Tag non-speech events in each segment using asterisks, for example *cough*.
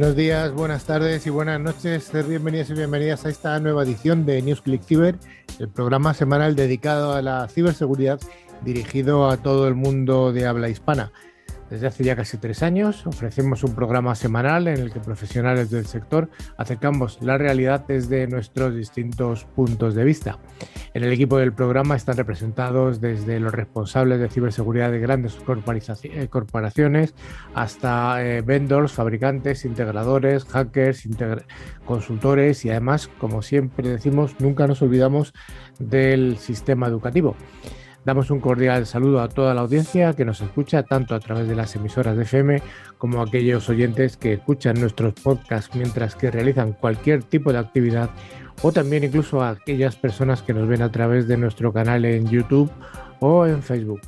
Buenos días, buenas tardes y buenas noches. Bienvenidos y bienvenidas a esta nueva edición de NewsClick Cyber, el programa semanal dedicado a la ciberseguridad dirigido a todo el mundo de habla hispana. Desde hace ya casi tres años ofrecemos un programa semanal en el que profesionales del sector acercamos la realidad desde nuestros distintos puntos de vista. En el equipo del programa están representados desde los responsables de ciberseguridad de grandes eh, corporaciones hasta eh, vendors, fabricantes, integradores, hackers, consultores y además, como siempre decimos, nunca nos olvidamos del sistema educativo. Damos un cordial saludo a toda la audiencia que nos escucha tanto a través de las emisoras de FM como a aquellos oyentes que escuchan nuestros podcasts mientras que realizan cualquier tipo de actividad o también incluso a aquellas personas que nos ven a través de nuestro canal en YouTube o en Facebook.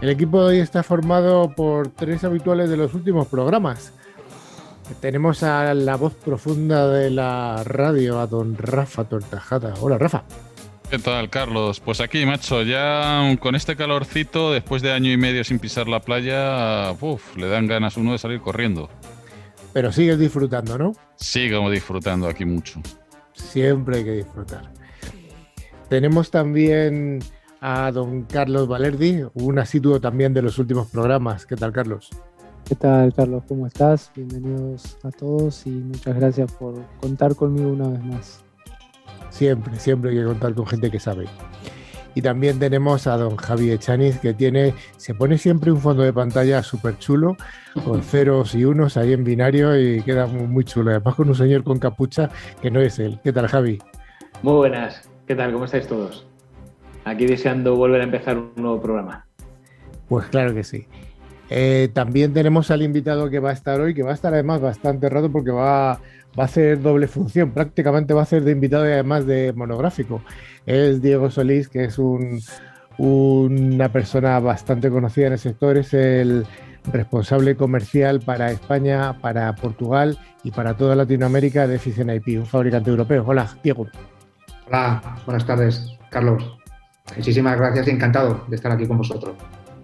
El equipo de hoy está formado por tres habituales de los últimos programas. Tenemos a la voz profunda de la radio, a don Rafa Tortajada. Hola, Rafa. ¿Qué tal, Carlos? Pues aquí, macho, ya con este calorcito, después de año y medio sin pisar la playa, uf, le dan ganas uno de salir corriendo. Pero sigues disfrutando, ¿no? Sigo disfrutando aquí mucho. Siempre hay que disfrutar. Tenemos también a don Carlos Valerdi, un asiduo también de los últimos programas. ¿Qué tal, Carlos? ¿Qué tal, Carlos? ¿Cómo estás? Bienvenidos a todos y muchas gracias por contar conmigo una vez más. Siempre, siempre hay que contar con gente que sabe. Y también tenemos a don Javi Echaniz, que tiene, se pone siempre un fondo de pantalla súper chulo, con *laughs* ceros y unos ahí en binario y queda muy, chulo. Además con un señor con capucha que no es él. ¿Qué tal, Javi? Muy buenas. ¿Qué tal? ¿Cómo estáis todos? Aquí deseando volver a empezar un nuevo programa. Pues claro que sí. Eh, también tenemos al invitado que va a estar hoy, que va a estar además bastante rato porque va va a hacer doble función, prácticamente va a ser de invitado y además de monográfico. Es Diego Solís, que es una persona bastante conocida en el sector, es el responsable comercial para España, para Portugal y para toda Latinoamérica de Eficient IP, un fabricante europeo. Hola, Diego. Hola, buenas tardes, Carlos. Muchísimas gracias y encantado de estar aquí con vosotros.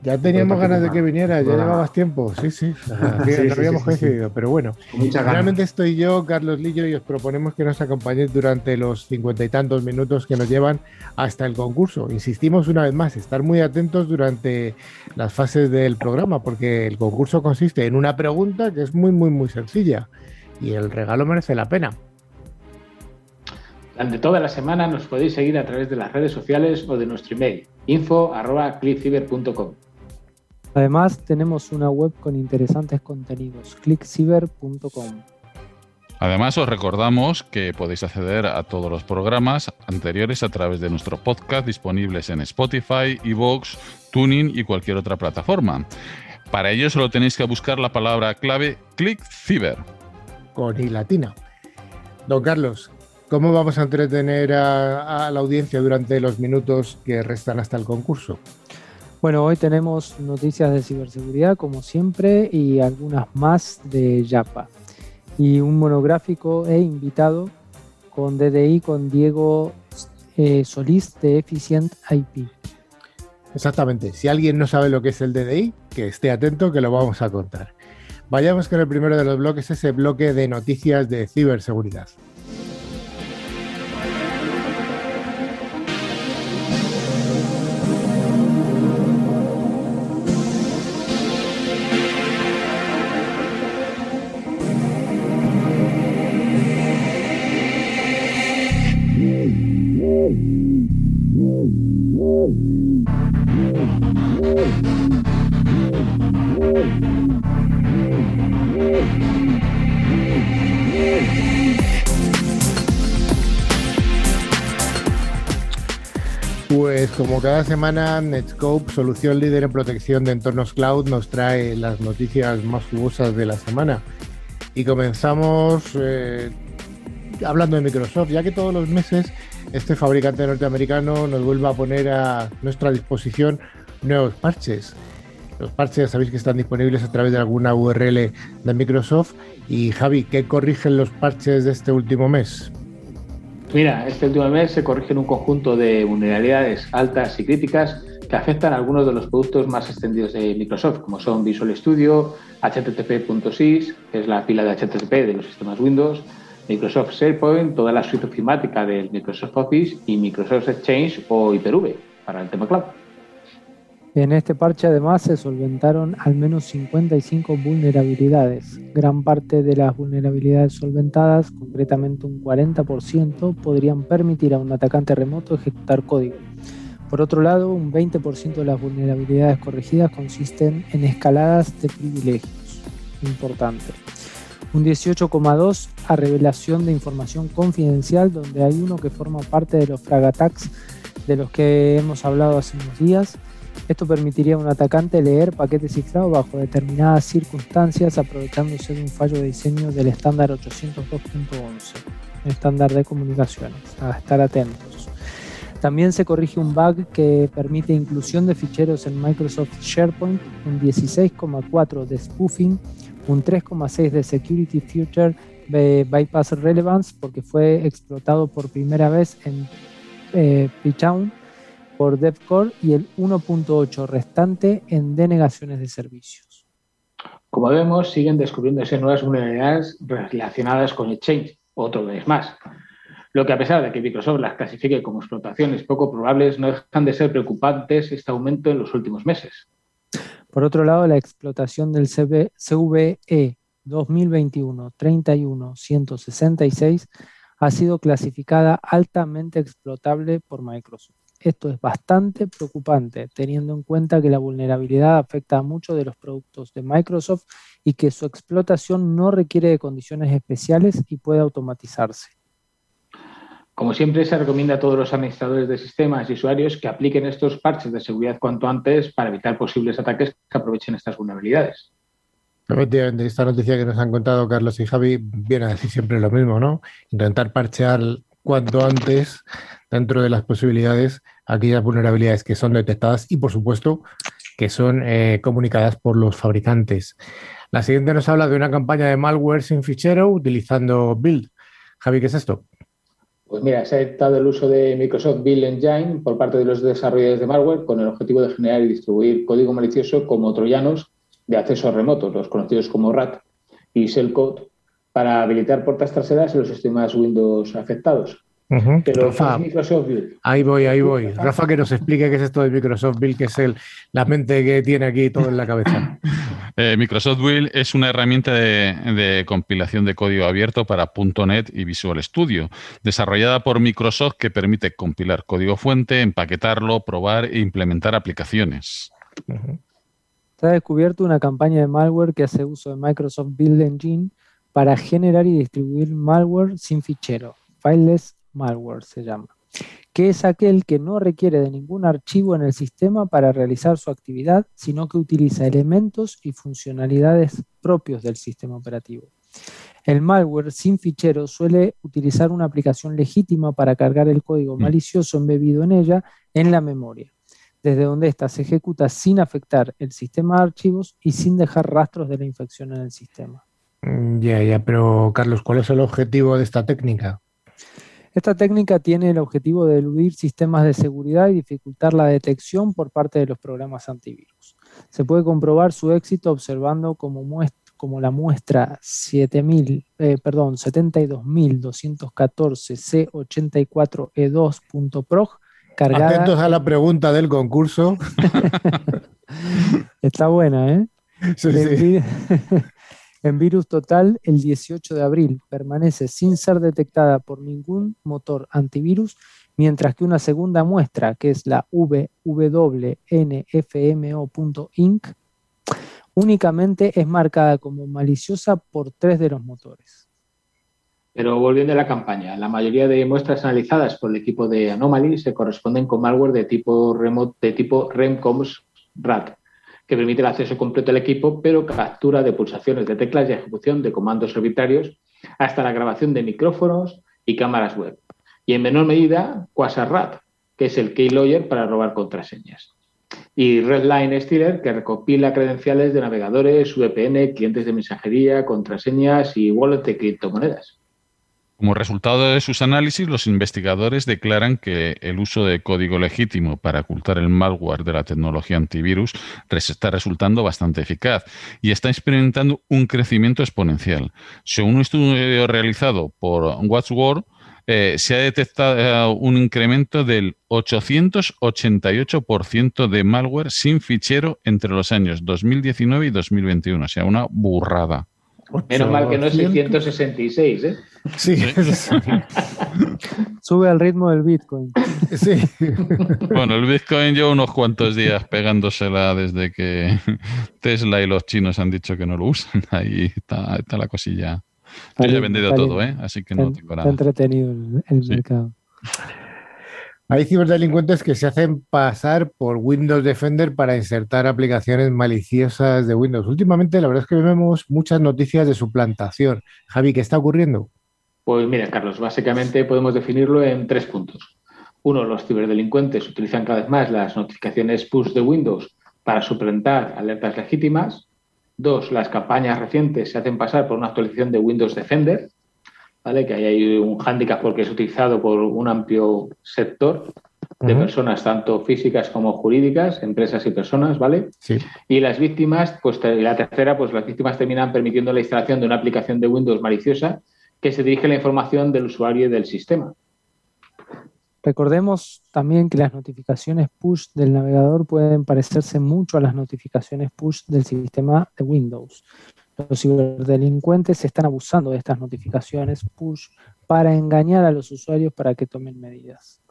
Ya teníamos ganas de que viniera, ya llevabas tiempo, sí, sí, no habíamos coincidido, pero bueno, realmente estoy yo, Carlos Lillo, y os proponemos que nos acompañéis durante los cincuenta y tantos minutos que nos llevan hasta el concurso. Insistimos una vez más, estar muy atentos durante las fases del programa, porque el concurso consiste en una pregunta que es muy, muy, muy sencilla, y el regalo merece la pena. Durante toda la semana nos podéis seguir a través de las redes sociales o de nuestro email info.clickciber.com. Además, tenemos una web con interesantes contenidos, clickciber.com. Además, os recordamos que podéis acceder a todos los programas anteriores a través de nuestro podcast disponibles en Spotify, Evox, Tuning y cualquier otra plataforma. Para ello solo tenéis que buscar la palabra clave ClickCiber. Con i latina. Don Carlos, ¿cómo vamos a entretener a la audiencia durante los minutos que restan hasta el concurso? Bueno, hoy tenemos noticias de ciberseguridad como siempre y algunas más de Yapa. Y un monográfico e invitado con DDI con Diego eh, Solís de Efficient IP. Exactamente. Si alguien no sabe lo que es el DDI, que esté atento que lo vamos a contar. Vayamos con el primero de los bloques, ese bloque de noticias de ciberseguridad. Pues como cada semana, Netscope, solución líder en protección de entornos cloud, nos trae las noticias más jugosas de la semana. Y comenzamos eh, hablando de Microsoft, ya que todos los meses este fabricante norteamericano nos vuelve a poner a nuestra disposición nuevos parches. Los parches ya sabéis que están disponibles a través de alguna URL de Microsoft. Y Javi, ¿qué corrigen los parches de este último mes? Mira, este último mes se corrigen un conjunto de vulnerabilidades altas y críticas que afectan a algunos de los productos más extendidos de Microsoft, como son Visual Studio, HTTP.sys, que es la pila de HTTP de los sistemas Windows, Microsoft SharePoint, toda la suite ofimática del Microsoft Office y Microsoft Exchange o Hyper-V para el tema cloud. En este parche además se solventaron al menos 55 vulnerabilidades. Gran parte de las vulnerabilidades solventadas, concretamente un 40%, podrían permitir a un atacante remoto ejecutar código. Por otro lado, un 20% de las vulnerabilidades corregidas consisten en escaladas de privilegios. Importante. Un 18,2 a revelación de información confidencial, donde hay uno que forma parte de los frag attacks de los que hemos hablado hace unos días esto permitiría a un atacante leer paquetes cifrados bajo determinadas circunstancias aprovechándose de un fallo de diseño del estándar 802.11, estándar de comunicaciones. A estar atentos. También se corrige un bug que permite inclusión de ficheros en Microsoft SharePoint, un 16,4 de spoofing, un 3,6 de Security Future Bypass Relevance, porque fue explotado por primera vez en eh, por DevCore y el 1.8 restante en denegaciones de servicios. Como vemos, siguen descubriéndose nuevas vulnerabilidades relacionadas con Exchange, otro vez más. Lo que a pesar de que Microsoft las clasifique como explotaciones poco probables, no dejan de ser preocupantes este aumento en los últimos meses. Por otro lado, la explotación del CVE 2021-31-166 ha sido clasificada altamente explotable por Microsoft. Esto es bastante preocupante, teniendo en cuenta que la vulnerabilidad afecta a muchos de los productos de Microsoft y que su explotación no requiere de condiciones especiales y puede automatizarse. Como siempre, se recomienda a todos los administradores de sistemas y usuarios que apliquen estos parches de seguridad cuanto antes para evitar posibles ataques que aprovechen estas vulnerabilidades. Efectivamente, esta noticia que nos han contado Carlos y Javi viene a decir siempre lo mismo, ¿no? Intentar parchear cuanto antes dentro de las posibilidades aquellas vulnerabilidades que son detectadas y, por supuesto, que son eh, comunicadas por los fabricantes. La siguiente nos habla de una campaña de malware sin fichero utilizando Build. Javi, ¿qué es esto? Pues mira, se ha detectado el uso de Microsoft Build Engine por parte de los desarrolladores de malware con el objetivo de generar y distribuir código malicioso como troyanos de acceso remoto, los conocidos como RAT y Shellcode, para habilitar puertas traseras en los sistemas Windows afectados. Pero Rafa, Microsoft Build. Ahí voy, ahí voy. Rafa, que nos explique qué es esto de Microsoft Build, que es el, la mente que tiene aquí todo en la cabeza. *laughs* Eh, Microsoft Build es una herramienta de, compilación de código abierto para .NET y Visual Studio, desarrollada por Microsoft que permite compilar código fuente, empaquetarlo, probar e implementar aplicaciones. Se ha descubierto una campaña de malware que hace uso de Microsoft Build Engine para generar y distribuir malware sin fichero, fileless malware se llama, que es aquel que no requiere de ningún archivo en el sistema para realizar su actividad, sino que utiliza elementos y funcionalidades propios del sistema operativo. El malware sin fichero suele utilizar una aplicación legítima para cargar el código mm. malicioso embebido en ella en la memoria, desde donde ésta se ejecuta sin afectar el sistema de archivos y sin dejar rastros de la infección en el sistema. Mm, ya, ya, pero Carlos, ¿cuál es el objetivo de esta técnica? Esta técnica tiene el objetivo de eludir sistemas de seguridad y dificultar la detección por parte de los programas antivirus. Se puede comprobar su éxito observando como, como la muestra 7000, eh, perdón, 72.214 C84E2.prog cargada. Atentos a la pregunta del concurso. *laughs* Está buena, ¿eh? Sí, sí. *laughs* En virus total, el 18 de abril permanece sin ser detectada por ningún motor antivirus, mientras que una segunda muestra, que es la wwnfmo.inc, únicamente es marcada como maliciosa por tres de los motores. Pero volviendo a la campaña, la mayoría de muestras analizadas por el equipo de Anomaly se corresponden con malware de tipo, remote, de tipo REMCOMS RAT, que permite el acceso completo al equipo, pero captura de pulsaciones de teclas y ejecución de comandos arbitrarios hasta la grabación de micrófonos y cámaras web. Y en menor medida, Quasar que es el keylogger para robar contraseñas. Y Redline Stealer, que recopila credenciales de navegadores, VPN, clientes de mensajería, contraseñas y wallets de criptomonedas. Como resultado de sus análisis, los investigadores declaran que el uso de código legítimo para ocultar el malware de la tecnología antivirus está resultando bastante eficaz y está experimentando un crecimiento exponencial. Según un estudio realizado por WatchWord, eh, se ha detectado un incremento del 888% de malware sin fichero entre los años 2019 y 2021, o sea, una burrada. Menos mal que no es 666, ¿eh? Sí. *laughs* Sube al ritmo del Bitcoin. Sí. Bueno, el Bitcoin lleva unos cuantos días pegándosela desde que Tesla y los chinos han dicho que no lo usan. *laughs* Ahí está, está la cosilla. Yo ya he vendido todo, ¿eh? Así que no tengo nada. Está entretenido el, el Sí. mercado. Hay ciberdelincuentes que se hacen pasar por Windows Defender para insertar aplicaciones maliciosas de Windows. Últimamente, la verdad es que vemos muchas noticias de suplantación. Javi, ¿qué está ocurriendo? Pues mira, Carlos, básicamente podemos definirlo en tres puntos. Uno, los ciberdelincuentes utilizan cada vez más las notificaciones push de Windows para suplantar alertas legítimas. Dos, las campañas recientes se hacen pasar por una actualización de Windows Defender, ¿vale? que ahí hay un hándicap porque es utilizado por un amplio sector de personas, tanto físicas como jurídicas, empresas y personas, ¿vale? Sí. Y las víctimas, pues la tercera, pues las víctimas terminan permitiendo la instalación de una aplicación de Windows maliciosa que se dirige la información del usuario y del sistema. Recordemos también que las notificaciones push del navegador pueden parecerse mucho a las notificaciones push del sistema de Windows. Los ciberdelincuentes están abusando de estas notificaciones push para engañar a los usuarios para que tomen medidas.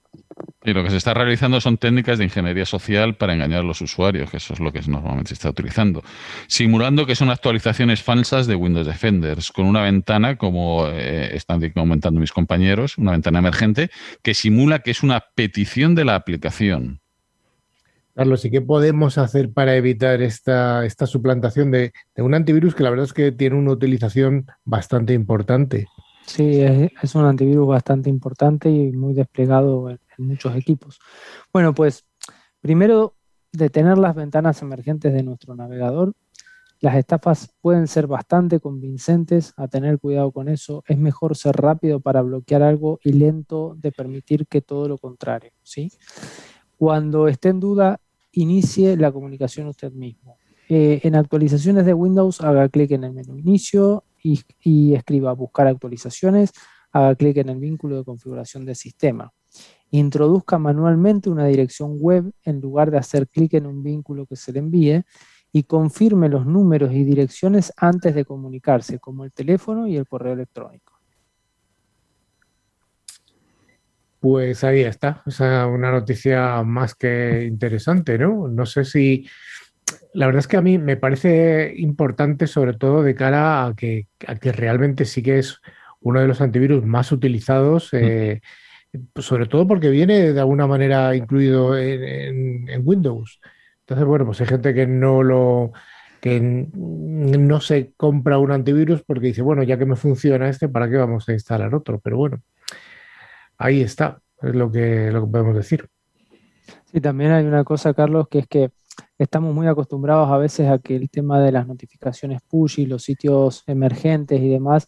Y lo que se está realizando son técnicas de ingeniería social para engañar a los usuarios, que eso es lo que normalmente se está utilizando, simulando que son actualizaciones falsas de Windows Defenders, con una ventana, como eh, están comentando mis compañeros, una ventana emergente, que simula que es una petición de la aplicación. Carlos, ¿y qué podemos hacer para evitar esta, esta suplantación de, un antivirus que la verdad es que tiene una utilización bastante importante? Sí, es, un antivirus bastante importante y muy desplegado en muchos equipos. Bueno, pues primero detener las ventanas emergentes de nuestro navegador. Las estafas pueden ser bastante convincentes, a tener cuidado con eso. Es mejor ser rápido para bloquear algo y lento de permitir que todo lo contrario, ¿sí? Cuando esté en duda, inicie la comunicación usted mismo. Eh, en actualizaciones de Windows, haga clic en el menú Inicio y, y escriba Buscar actualizaciones, haga clic en el vínculo de configuración del sistema. Introduzca manualmente una dirección web en lugar de hacer clic en un vínculo que se le envíe y confirme los números y direcciones antes de comunicarse, como el teléfono y el correo electrónico. Pues ahí está, o sea, una noticia más que interesante, ¿no? No sé si, la verdad es que a mí me parece importante sobre todo de cara a que, a que realmente sí que es uno de los antivirus más utilizados, eh, sobre todo porque viene de alguna manera incluido en, en- en Windows. Entonces, bueno, pues hay gente que no lo, que no se compra un antivirus porque dice, bueno, ya que me funciona este, ¿para qué vamos a instalar otro? Pero bueno. Ahí está, es lo que, lo que podemos decir. Sí, también hay una cosa, Carlos, que es que estamos muy acostumbrados a veces a que el tema de las notificaciones push y los sitios emergentes y demás,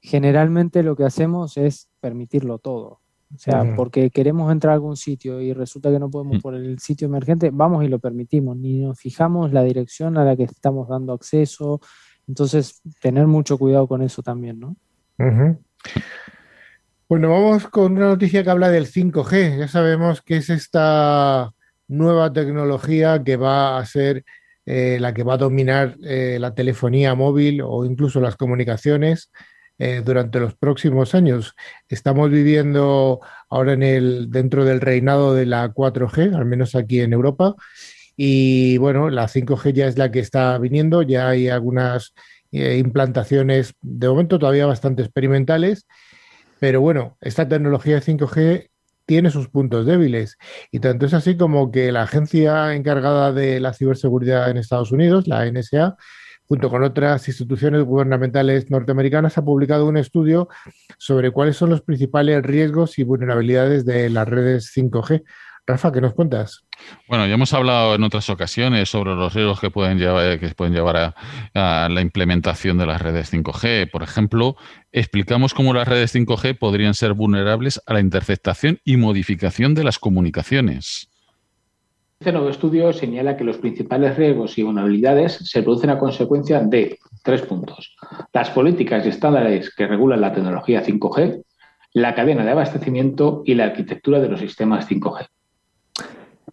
generalmente lo que hacemos es permitirlo todo. O sea, porque queremos entrar a algún sitio y resulta que no podemos Mm. por el sitio emergente, vamos y lo permitimos, ni nos fijamos la dirección a la que estamos dando acceso. Entonces, tener mucho cuidado con eso también, ¿no? Ujú. Bueno, vamos con una noticia que habla del 5G. Ya sabemos que es esta nueva tecnología que va a ser eh, la que va a dominar eh, la telefonía móvil o incluso las comunicaciones eh, durante los próximos años. Estamos viviendo ahora en el, dentro del reinado de la 4G, al menos aquí en Europa. Y bueno, la 5G ya es la que está viniendo, ya hay algunas implantaciones, de momento todavía bastante experimentales, pero bueno, esta tecnología de 5G tiene sus puntos débiles. Y tanto es así como que la agencia encargada de la ciberseguridad en Estados Unidos, la NSA, junto con otras instituciones gubernamentales norteamericanas, ha publicado un estudio sobre cuáles son los principales riesgos y vulnerabilidades de las redes 5G. Rafa, ¿qué nos cuentas? Bueno, ya hemos hablado en otras ocasiones sobre los riesgos que pueden llevar, que pueden llevar a, a, la implementación de las redes 5G. Por ejemplo, explicamos cómo las redes 5G podrían ser vulnerables a la interceptación y modificación de las comunicaciones. Este nuevo estudio señala que los principales riesgos y vulnerabilidades se producen a consecuencia de tres puntos. Las políticas y estándares que regulan la tecnología 5G, la cadena de abastecimiento y la arquitectura de los sistemas 5G.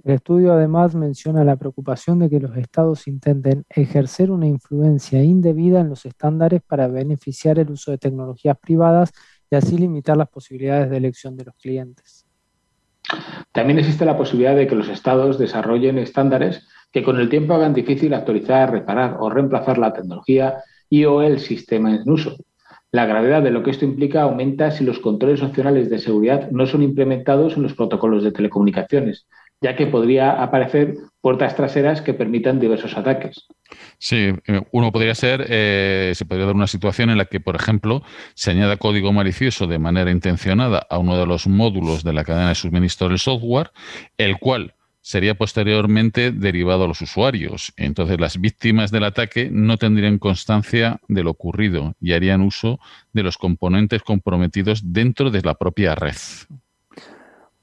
El estudio además menciona la preocupación de que los estados intenten ejercer una influencia indebida en los estándares para beneficiar el uso de tecnologías privadas y así limitar las posibilidades de elección de los clientes. También existe la posibilidad de que los estados desarrollen estándares que con el tiempo hagan difícil actualizar, reparar o reemplazar la tecnología y o el sistema en uso. La gravedad de lo que esto implica aumenta si los controles opcionales de seguridad no son implementados en los protocolos de telecomunicaciones, ya que podría aparecer puertas traseras que permitan diversos ataques. Sí, eh, uno podría ser, eh, se podría dar una situación en la que, por ejemplo, se añada código malicioso de manera intencionada a uno de los módulos de la cadena de suministro del software, el cual sería posteriormente derivado a los usuarios. Entonces, las víctimas del ataque no tendrían constancia de lo ocurrido y harían uso de los componentes comprometidos dentro de la propia red.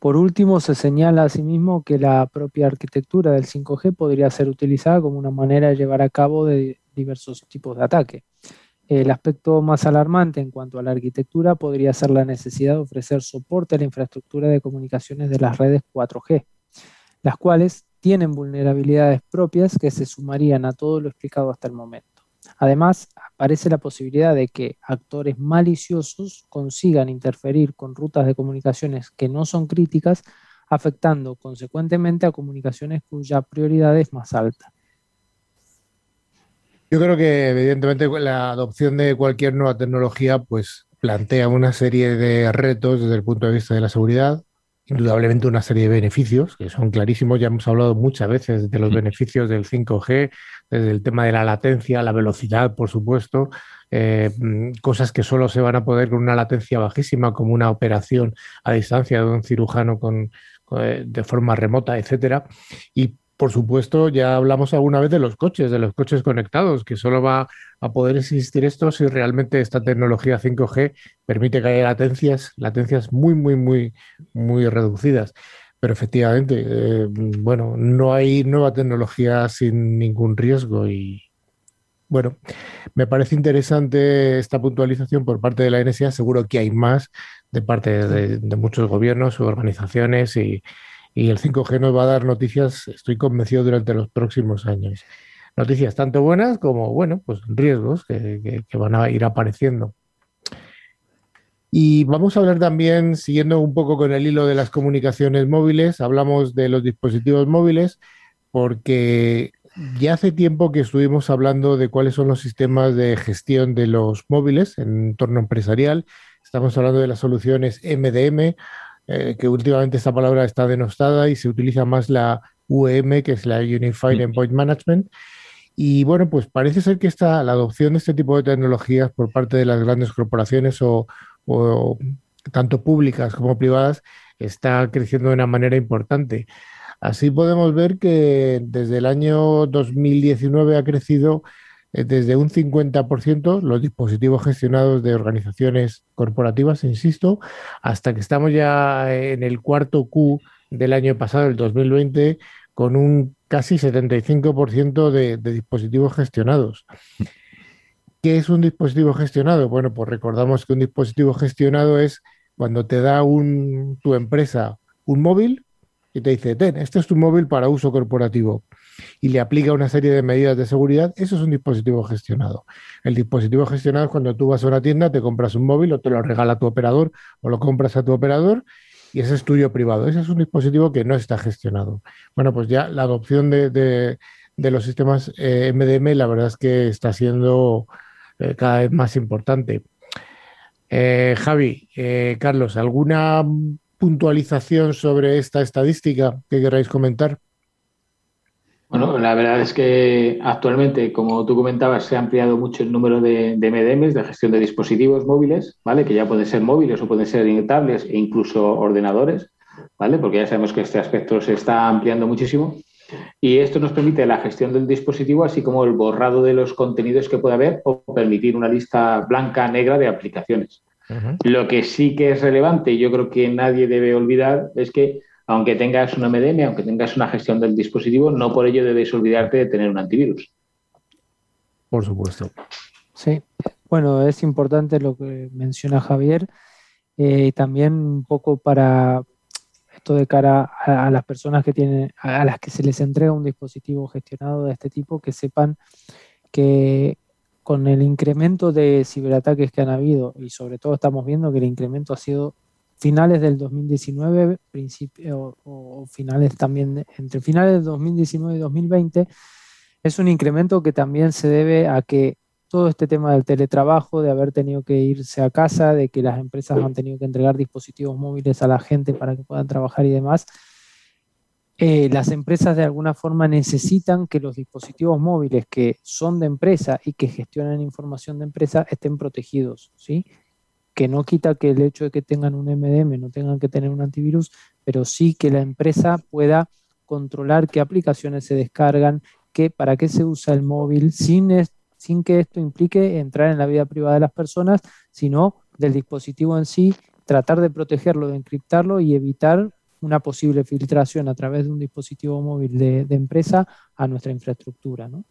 Por último, se señala asimismo que la propia arquitectura del 5G podría ser utilizada como una manera de llevar a cabo de diversos tipos de ataque. El aspecto más alarmante en cuanto a la arquitectura podría ser la necesidad de ofrecer soporte a la infraestructura de comunicaciones de las redes 4G, las cuales tienen vulnerabilidades propias que se sumarían a todo lo explicado hasta el momento. Además, aparece la posibilidad de que actores maliciosos consigan interferir con rutas de comunicaciones que no son críticas, afectando consecuentemente a comunicaciones cuya prioridad es más alta. Yo creo que evidentemente la adopción de cualquier nueva tecnología pues plantea una serie de retos desde el punto de vista de la seguridad, indudablemente una serie de beneficios que son clarísimos. Ya hemos hablado muchas veces de los beneficios del 5G, desde el tema de la latencia, la velocidad, por supuesto, eh, cosas que solo se van a poder con una latencia bajísima, como una operación a distancia de un cirujano con, eh, de forma remota, etcétera. Y por supuesto, ya hablamos alguna vez de los coches, de los coches conectados, que solo va a poder existir esto si realmente esta tecnología 5G permite que haya latencias, latencias muy, muy, muy, muy reducidas. Pero efectivamente, eh, bueno, no hay nueva tecnología sin ningún riesgo y, bueno, me parece interesante esta puntualización por parte de la NSA. Seguro que hay más de parte de, de muchos gobiernos organizaciones y, y el 5G nos va a dar noticias, estoy convencido, durante los próximos años. Noticias tanto buenas como, bueno, pues riesgos que, van a ir apareciendo. Y vamos a hablar también, siguiendo un poco con el hilo de las comunicaciones móviles, hablamos de los dispositivos móviles, porque ya hace tiempo que estuvimos hablando de cuáles son los sistemas de gestión de los móviles en entorno empresarial. Estamos hablando de las soluciones MDM eh, que últimamente esta palabra está denostada y se utiliza más la UEM, que es la Unified Endpoint Management. Y bueno, pues parece ser que esta, la adopción de este tipo de tecnologías por parte de las grandes corporaciones o, o tanto públicas como privadas está creciendo de una manera importante. Así podemos ver que desde el año 2019 ha crecido desde un 50% los dispositivos gestionados de organizaciones corporativas, insisto, hasta que estamos ya en el cuarto Q del año pasado, el 2020, con un casi 75% de, de dispositivos gestionados. ¿Qué es un dispositivo gestionado? Bueno, pues recordamos que un dispositivo gestionado es cuando te da un, tu empresa un móvil y te dice, ten, este es tu móvil para uso corporativo y le aplica una serie de medidas de seguridad, eso es un dispositivo gestionado. El dispositivo gestionado es cuando tú vas a una tienda, te compras un móvil o te lo regala tu operador o lo compras a tu operador y ese es tuyo privado. Ese es un dispositivo que no está gestionado. Bueno, pues ya la adopción de, los sistemas MDM eh, la verdad es que está siendo eh, cada vez más importante. Eh, Javi, Carlos, ¿alguna puntualización sobre esta estadística que queráis comentar? Bueno, la verdad es que actualmente, como tú comentabas, se ha ampliado mucho el número de, de MDMs, de gestión de dispositivos móviles, ¿vale? Que ya pueden ser móviles o pueden ser tablets e incluso ordenadores. ¿vale? Porque ya sabemos que este aspecto se está ampliando muchísimo. Y esto nos permite la gestión del dispositivo, así como el borrado de los contenidos que pueda haber o permitir una lista blanca, negra de aplicaciones. Lo que sí que es relevante y yo creo que nadie debe olvidar es que aunque tengas una MDM, aunque tengas una gestión del dispositivo, no por ello debes olvidarte de tener un antivirus. Por supuesto. Sí, bueno, es importante lo que menciona Javier. Eh, también un poco para esto de cara a, las personas que tienen, a las que se les entrega un dispositivo gestionado de este tipo, que sepan que con el incremento de ciberataques que han habido, y sobre todo estamos viendo que el incremento ha sido finales del 2019, principio, o, finales también, entre finales del 2019 y 2020, es un incremento que también se debe a que todo este tema del teletrabajo, de haber tenido que irse a casa, de que las empresas han tenido que entregar dispositivos móviles a la gente para que puedan trabajar y demás, eh, las empresas de alguna forma necesitan que los dispositivos móviles que son de empresa y que gestionan información de empresa estén protegidos, ¿sí? Que no quita que el hecho de que tengan un MDM no tengan que tener un antivirus, pero sí que la empresa pueda controlar qué aplicaciones se descargan, qué, para qué se usa el móvil, sin, sin que esto implique entrar en la vida privada de las personas, sino del dispositivo en sí, tratar de protegerlo, de encriptarlo y evitar una posible filtración a través de un dispositivo móvil de, empresa a nuestra infraestructura. ¿no?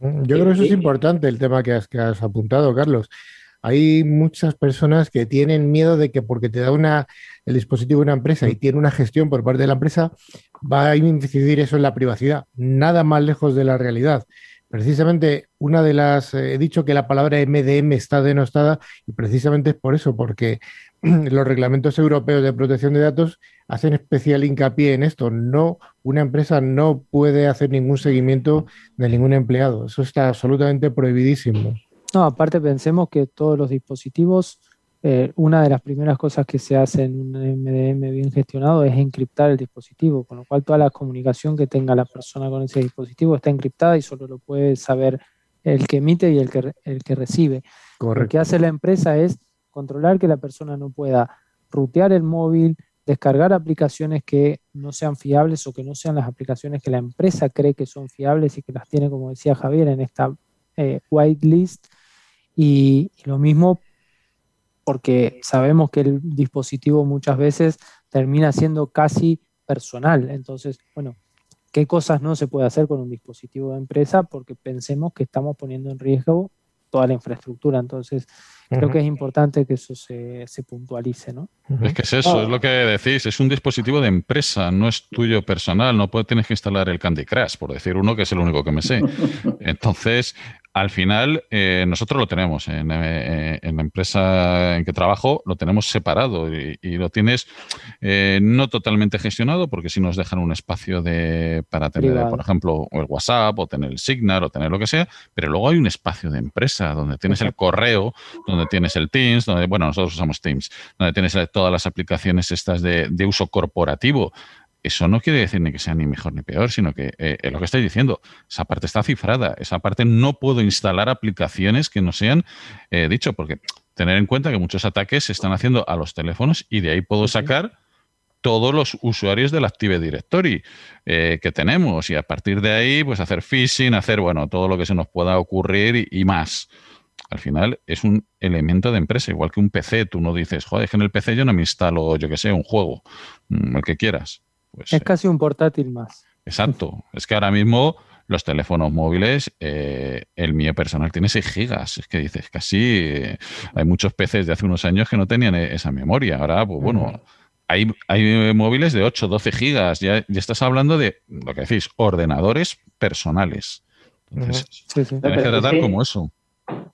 Yo creo que eso es importante el tema que has, que has apuntado, Carlos. Hay muchas personas que tienen miedo de que porque te da una, el dispositivo de una empresa y tiene una gestión por parte de la empresa, va a incidir eso en la privacidad. Nada más lejos de la realidad. Precisamente una de las, eh, he dicho que la palabra MDM está denostada y precisamente es por eso, porque *clears throat* los reglamentos europeos de protección de datos hacen especial hincapié en esto. No, una empresa no puede hacer ningún seguimiento de ningún empleado. Eso está absolutamente prohibidísimo. No, aparte pensemos que todos los dispositivos, eh, una de las primeras cosas que se hace en un MDM bien gestionado es encriptar el dispositivo, con lo cual toda la comunicación que tenga la persona con ese dispositivo está encriptada y solo lo puede saber el que emite y el que, el que recibe. Lo que hace la empresa es controlar que la persona no pueda rutear el móvil, descargar aplicaciones que no sean fiables o que no sean las aplicaciones que la empresa cree que son fiables y que las tiene, como decía Javier, en esta eh, whitelist. Y, lo mismo porque sabemos que el dispositivo muchas veces termina siendo casi personal. Entonces, bueno, ¿qué cosas no se puede hacer con un dispositivo de empresa? Porque pensemos que estamos poniendo en riesgo toda la infraestructura. Entonces, creo que es importante que eso se, se puntualice, ¿no? Es que es eso, es lo que decís, es un dispositivo de empresa, no es tuyo personal, no puedes, tienes que instalar el Candy Crush, por decir uno que es el único que me sé. *laughs* Entonces, al final, eh, nosotros lo tenemos en, eh, en, la empresa en que trabajo, lo tenemos separado y, lo tienes eh, no totalmente gestionado, porque si nos dejan un espacio de, para tener, por ejemplo, el WhatsApp o tener el Signal o tener lo que sea, pero luego hay un espacio de empresa donde tienes el correo, donde tienes el Teams, donde, bueno, nosotros usamos Teams, donde tienes todas las aplicaciones estas de, de uso corporativo eso no quiere decir ni que sea ni mejor ni peor, sino que eh, es lo que estáis diciendo. Esa parte está cifrada. Esa parte no puedo instalar aplicaciones que no sean eh, dicho, porque tener en cuenta que muchos ataques se están haciendo a los teléfonos y de ahí puedo sacar todos los usuarios del Active Directory eh, que tenemos y a partir de ahí pues hacer phishing, hacer bueno todo lo que se nos pueda ocurrir y, más. Al final es un elemento de empresa, igual que un PC. Tú no dices, joder, es que en el PC yo no me instalo, yo que sé, un juego, mm, el que quieras. Pues, es casi un portátil más. Exacto. Es que ahora mismo los teléfonos móviles, eh, el mío personal tiene 6 gigas. Es que dices, casi eh, hay muchos PCs de hace unos años que no tenían e-, esa memoria. Ahora, pues bueno, hay, hay móviles de 8, 12 gigas. Ya, ya estás hablando de lo que decís, ordenadores personales. Entonces, tienes que tratar como eso.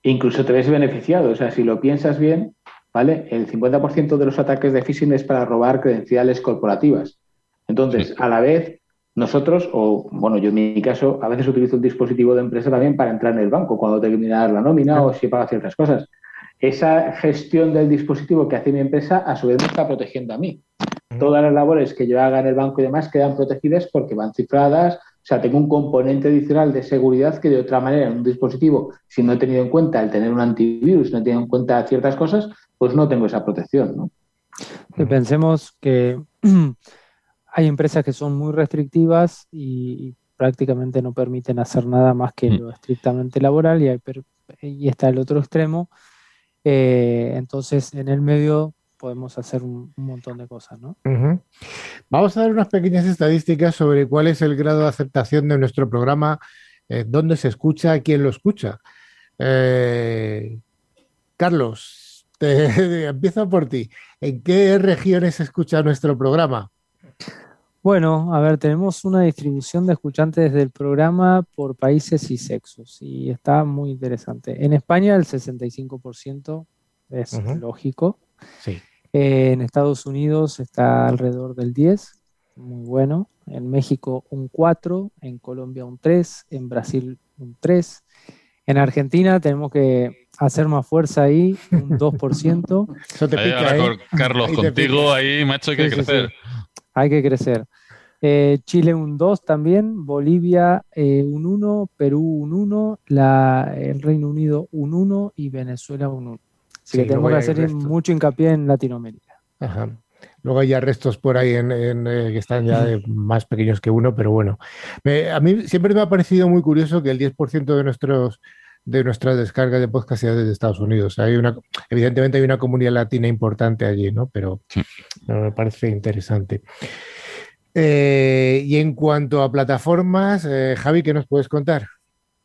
Incluso te ves beneficiado. O sea, si lo piensas bien, ¿vale? El 50% de los ataques de phishing es para robar credenciales corporativas. Entonces, a la vez, nosotros, o bueno, yo en mi caso, a veces utilizo un dispositivo de empresa también para entrar en el banco cuando tengo que mirar la nómina o si paga ciertas cosas. Esa gestión del dispositivo que hace mi empresa, a su vez me está protegiendo a mí. Todas las labores que yo haga en el banco y demás quedan protegidas porque van cifradas. O sea, tengo un componente adicional de seguridad que de otra manera en un dispositivo, si no he tenido en cuenta el tener un antivirus, no he tenido en cuenta ciertas cosas, pues no tengo esa protección, ¿no? pensemos que *clears throat* hay empresas que son muy restrictivas y, prácticamente no permiten hacer nada más que mm. lo estrictamente laboral y, y está el otro extremo. Eh, entonces, en el medio podemos hacer un, montón de cosas, ¿no? Vamos a dar unas pequeñas estadísticas sobre cuál es el grado de aceptación de nuestro programa, eh, dónde se escucha, quién lo escucha. Eh, Carlos, te, *laughs* empiezo por ti. ¿En qué regiones se escucha nuestro programa? Bueno, a ver, tenemos una distribución de escuchantes del programa por países y sexos y está muy interesante. En España el 65% es lógico. Sí. en Estados Unidos está alrededor del 10, muy bueno. En México un 4, en Colombia un 3, en Brasil un 3. En Argentina tenemos que hacer más fuerza ahí, un 2%. Eso *laughs* te pica, ¿eh? Carlos, contigo ahí, macho, hay que crecer. Hay que crecer. Eh, Chile un 2 también, Bolivia eh, un 1, Perú un 1, el Reino Unido un 1 y Venezuela un 1. Así que tenemos que hacer mucho hincapié en Latinoamérica. Luego hay ya restos por ahí en, eh, que están ya más pequeños que uno, pero bueno. a mí siempre me ha parecido muy curioso que el 10% de nuestros de nuestras descargas de podcast sea desde Estados Unidos. Hay una, evidentemente hay una comunidad latina importante allí, ¿no? Pero me parece interesante. Eh, y en cuanto a plataformas, eh, Javi, ¿qué nos puedes contar?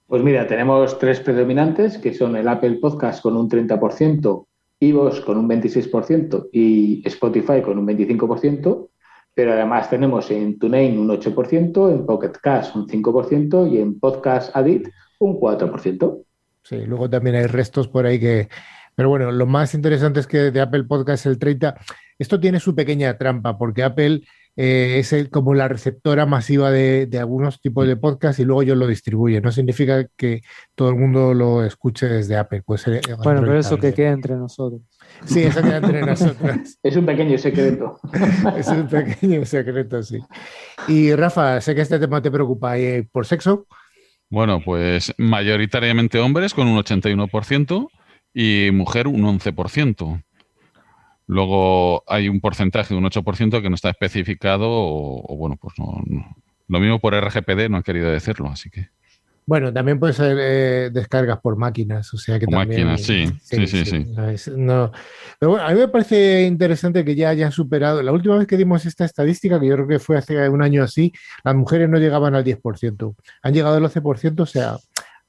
Pues mira, tenemos tres predominantes, que son el Apple Podcast con un 30%, Evox con un 26% y Spotify con un 25%, pero además tenemos en TuneIn un 8%, en Pocket Cast un 5% y en Podcast Addict un 4%. Sí, luego también hay restos por ahí que... Pero bueno, lo más interesante es que de Apple Podcast el 30%, esto tiene su pequeña trampa, porque Apple eh, es como la receptora masiva de, algunos tipos de podcast y luego ellos lo distribuyen. No significa que todo el mundo lo escuche desde Apple. Pues, bueno, pero eso que queda entre nosotros. Sí, eso queda entre nosotros. es un pequeño secreto. *laughs* es un pequeño secreto, sí. Y Rafa, sé que este tema te preocupa. ¿Y por sexo? Bueno, pues mayoritariamente hombres con un 81% y mujer un 11%. Luego hay un porcentaje de un 8% que no está especificado o, bueno, pues no, Lo mismo por RGPD no han querido decirlo, así que... Bueno, también puede ser eh, descargas por máquinas, o sea que también... máquinas, sí, sí, sí. sí, Pero bueno, a mí me parece interesante que ya hayan superado... La última vez que dimos esta estadística, que yo creo que fue hace un año así, las mujeres no llegaban al 10%. Han llegado al 11%, o sea,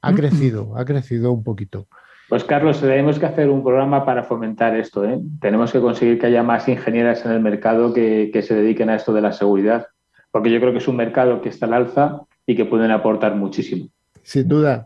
ha crecido, ha crecido un poquito. Pues Carlos, tenemos que hacer un programa para fomentar esto. ¿eh? Tenemos que conseguir que haya más ingenieras en el mercado que, se dediquen a esto de la seguridad, porque yo creo que es un mercado que está al alza y que pueden aportar muchísimo. Sin duda.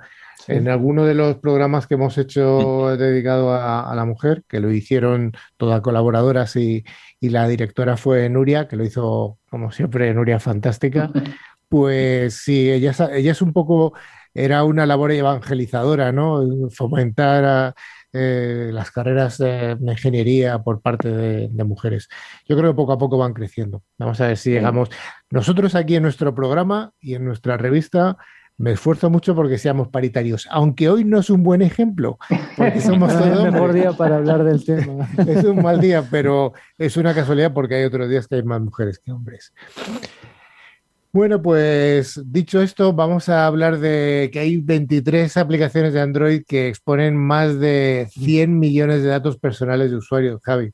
En alguno de los programas que hemos hecho dedicado a, la mujer, que lo hicieron todas colaboradoras y, y, la directora fue Nuria, que lo hizo, como siempre, Nuria fantástica, *laughs* pues sí, ella, ella es un poco era una labor evangelizadora, ¿no? Fomentar eh, las carreras de, ingeniería por parte de, mujeres. Yo creo que poco a poco van creciendo. Vamos a ver si llegamos. Nosotros aquí en nuestro programa y en nuestra revista me esfuerzo mucho porque seamos paritarios, aunque hoy no es un buen ejemplo, porque *laughs* somos todos Es el mejor día para hablar del tema. *laughs* es un mal día, pero es una casualidad porque hay otros días que hay más mujeres que hombres. Bueno, pues dicho esto, vamos a hablar de que hay 23 aplicaciones de Android que exponen más de 100 millones de datos personales de usuarios. Javi.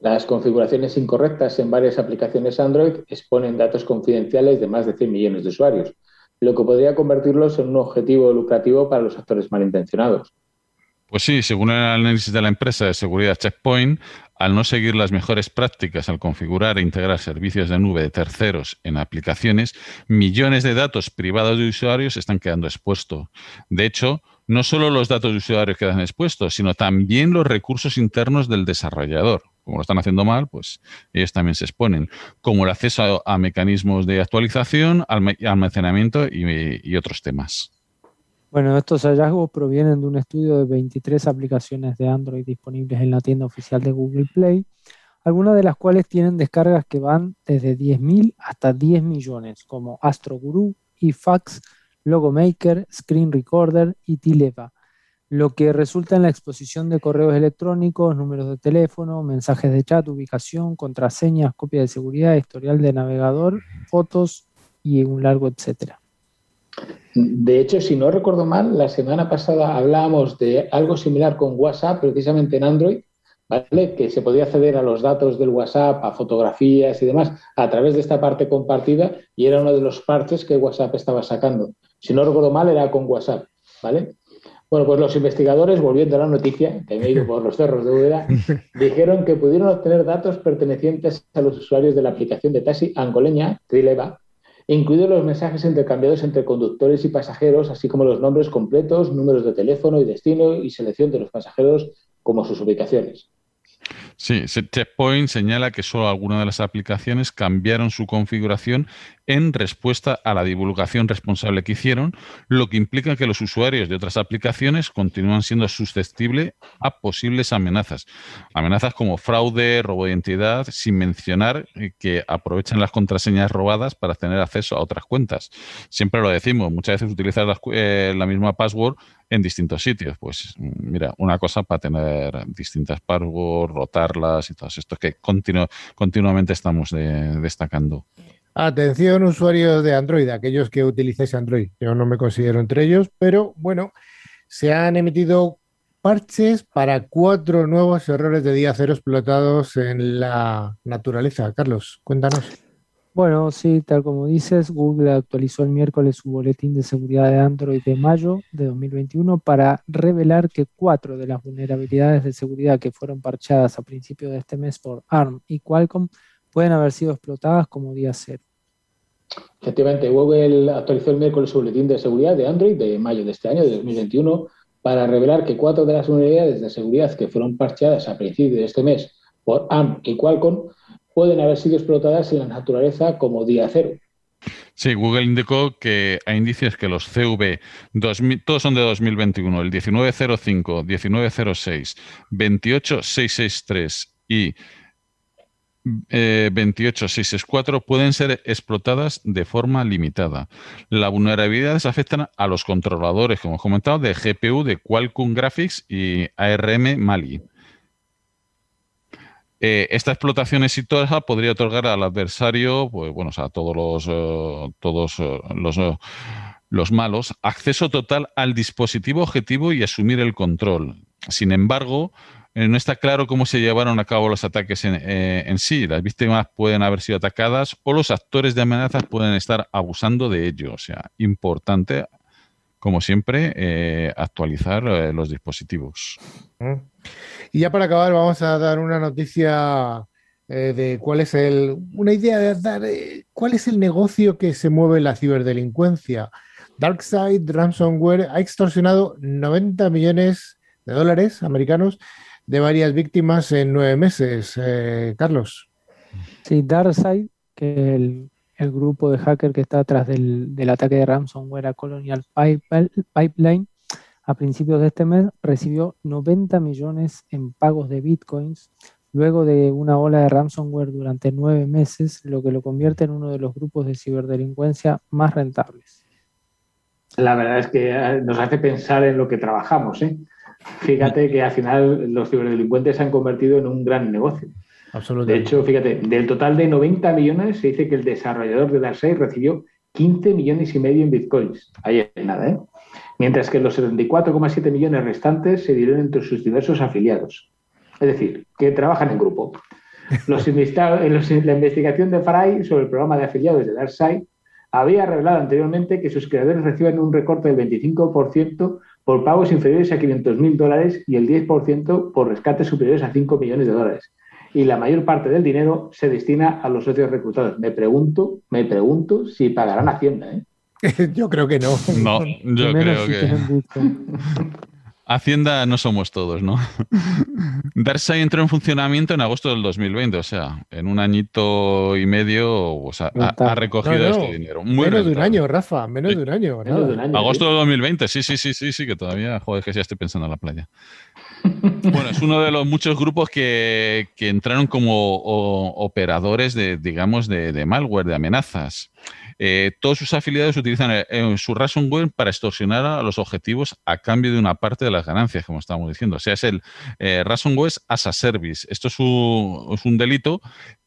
Las configuraciones incorrectas en varias aplicaciones Android exponen datos confidenciales de más de 100 millones de usuarios, lo que podría convertirlos en un objetivo lucrativo para los actores malintencionados. Pues sí, según el análisis de la empresa de seguridad Checkpoint, al no seguir las mejores prácticas al configurar e integrar servicios de nube de terceros en aplicaciones, millones de datos privados de usuarios están quedando expuestos. De hecho, no solo los datos de usuarios quedan expuestos, sino también los recursos internos del desarrollador. Como lo están haciendo mal, pues ellos también se exponen, como el acceso a, mecanismos de actualización, almacenamiento y otros temas. Bueno, estos hallazgos provienen de un estudio de 23 aplicaciones de Android disponibles en la tienda oficial de Google Play, algunas de las cuales tienen descargas que van desde 10.000 hasta 10 millones, como AstroGuru, eFax, Logomaker, Screen Recorder y Tileva. Lo que resulta en la exposición de correos electrónicos, números de teléfono, mensajes de chat, ubicación, contraseñas, copia de seguridad, historial de navegador, fotos y un largo etcétera. De hecho, si no recuerdo mal, la semana pasada hablábamos de algo similar con WhatsApp, precisamente en Android, ¿vale? que se podía acceder a los datos del WhatsApp, a fotografías y demás, a través de esta parte compartida, y era uno de los parches que WhatsApp estaba sacando. Si no recuerdo mal, era con WhatsApp. ¿vale? Bueno, pues los investigadores, volviendo a la noticia, que me he ido por los cerros de Úbeda, *laughs* dijeron que pudieron obtener datos pertenecientes a los usuarios de la aplicación de taxi angoleña, Trileva, incluidos los mensajes intercambiados entre conductores y pasajeros, así como los nombres completos, números de teléfono y destino y selección de los pasajeros como sus ubicaciones. Sí, Checkpoint señala que solo algunas de las aplicaciones cambiaron su configuración en respuesta a la divulgación responsable que hicieron, lo que implica que los usuarios de otras aplicaciones continúan siendo susceptibles a posibles amenazas. Amenazas como fraude, robo de identidad, sin mencionar que aprovechan las contraseñas robadas para tener acceso a otras cuentas. Siempre lo decimos, muchas veces utilizar la, eh, la misma password en distintos sitios. Pues mira, una cosa para tener distintas passwords, rotarlas y todo esto que continuamente estamos destacando. Atención usuarios de Android, aquellos que utilizáis Android. Yo no me considero entre ellos, pero bueno, se han emitido parches para cuatro nuevos errores de día cero explotados en la naturaleza. Carlos, cuéntanos. Bueno, sí, tal como dices, Google actualizó el miércoles su boletín de seguridad de Android de mayo de 2021 para revelar que cuatro de las vulnerabilidades de seguridad que fueron parchadas a principios de este mes por ARM y Qualcomm pueden haber sido explotadas como día cero. Efectivamente, Google actualizó el miércoles su boletín de seguridad de Android de mayo de este año, de 2021, para revelar que cuatro de las vulnerabilidades de seguridad que fueron parcheadas a principios de este mes por ARM y Qualcomm pueden haber sido explotadas en la naturaleza como día cero. Sí, Google indicó que hay indicios que los CV, todos son de 2021, el 1905, 1906, 28663 y 28664 eh, pueden ser explotadas de forma limitada. Las vulnerabilidades afectan a los controladores, como hemos comentado, de GPU de Qualcomm Graphics y ARM Mali. Eh, esta explotación exitosa podría otorgar al adversario, pues bueno, a todos los, eh, todos eh, los, los malos, acceso total al dispositivo objetivo y asumir el control. Sin embargo, no está claro cómo se llevaron a cabo los ataques en, en, sí. Las víctimas pueden haber sido atacadas o los actores de amenazas pueden estar abusando de ello. O sea, importante, como siempre, actualizar los dispositivos. Mm. Y ya para acabar, vamos a dar una noticia eh, de cuál es el. Una idea de dar eh, cuál es el negocio que se mueve la ciberdelincuencia. DarkSide Ransomware ha extorsionado 90 millones de dólares americanos de varias víctimas en nueve meses. Eh, Carlos. Sí, DarkSide, que el, el grupo de hacker que está atrás del, del ataque de ransomware a Colonial Pipeline, a principios de este mes recibió 90 millones en pagos de bitcoins luego de una ola de ransomware durante nueve meses, lo que lo convierte en uno de los grupos de ciberdelincuencia más rentables. La verdad es que eh, nos hace pensar en lo que trabajamos. ¿eh? Fíjate que al final los ciberdelincuentes se han convertido en un gran negocio. De hecho, fíjate, del total de 90 millones se dice que el desarrollador de Darkseid recibió 15 millones y medio en bitcoins. Ahí es nada, ¿eh? Mientras que los 74,7 millones restantes se dieron entre sus diversos afiliados. Es decir, que trabajan en grupo. Los *laughs* la investigación de Fry sobre el programa de afiliados de DarkSide había revelado anteriormente que sus creadores reciben un recorte del 25% por pagos inferiores a 500.000 dólares y el 10% por rescates superiores a 5 millones de dólares. Y la mayor parte del dinero se destina a los socios reclutados. Me pregunto, me pregunto si pagarán Hacienda. ¿eh? *laughs* yo creo que no. No, yo creo que. *laughs* Hacienda no somos todos, ¿no? *laughs* Darkseid entró en funcionamiento en agosto del 2020, o sea, en un añito y medio o sea, ha, recogido este dinero. menos de un año, Rafa, menos de un año. Agosto del 2020, sí, sí, sí, sí, sí, que todavía, joder, que ya estoy pensando en la playa. Bueno, es uno de los muchos grupos que, entraron como operadores de, digamos, de, malware, de amenazas. Eh, todos sus afiliados utilizan eh, su ransomware para extorsionar a los objetivos a cambio de una parte de las ganancias, como estamos diciendo. O sea, es el eh, ransomware as a service. Esto es un, delito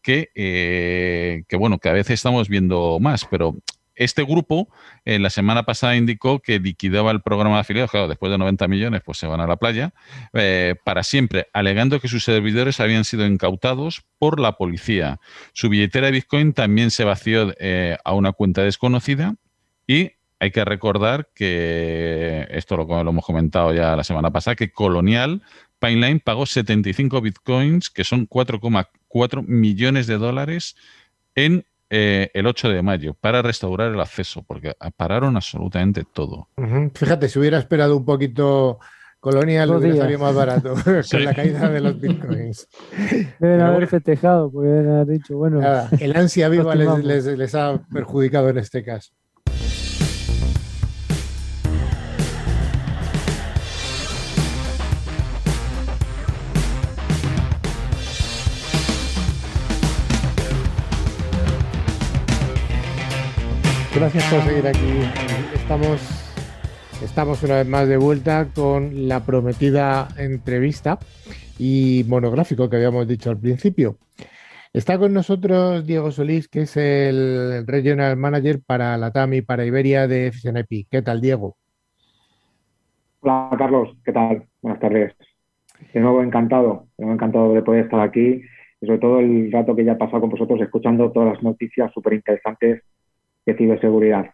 eh, que, bueno, que a veces estamos viendo más, pero este grupo eh, la semana pasada indicó que liquidaba el programa de afiliados, claro, después de 90 millones, pues se van a la playa, eh, para siempre, alegando que sus servidores habían sido incautados por la policía. Su billetera de Bitcoin también se vació eh, a una cuenta desconocida y hay que recordar que, esto lo, hemos comentado ya la semana pasada, que Colonial Pineline pagó 75 bitcoins, que son 4,4 millones de dólares, en eh, el 8 de mayo para restaurar el acceso, porque pararon absolutamente todo. Fíjate, si hubiera esperado un poquito Colonial, hubiera salido más barato *laughs* *laughs* con la caída de los bitcoins. *laughs* Deben haber festejado, porque deben haber dicho, bueno. el ansia viva les ha perjudicado en este caso. Gracias por seguir aquí. Estamos, estamos una vez más de vuelta con la prometida entrevista y monográfico que habíamos dicho al principio. Está con nosotros Diego Solís, que es el Regional Manager para la TAMI, para Iberia de FCNIP. ¿Qué tal, Diego? Hola, Carlos. ¿Qué tal? Buenas tardes. De nuevo encantado, de nuevo encantado de poder estar aquí y sobre todo el rato que ya he pasado con vosotros escuchando todas las noticias súper interesantes de ciberseguridad.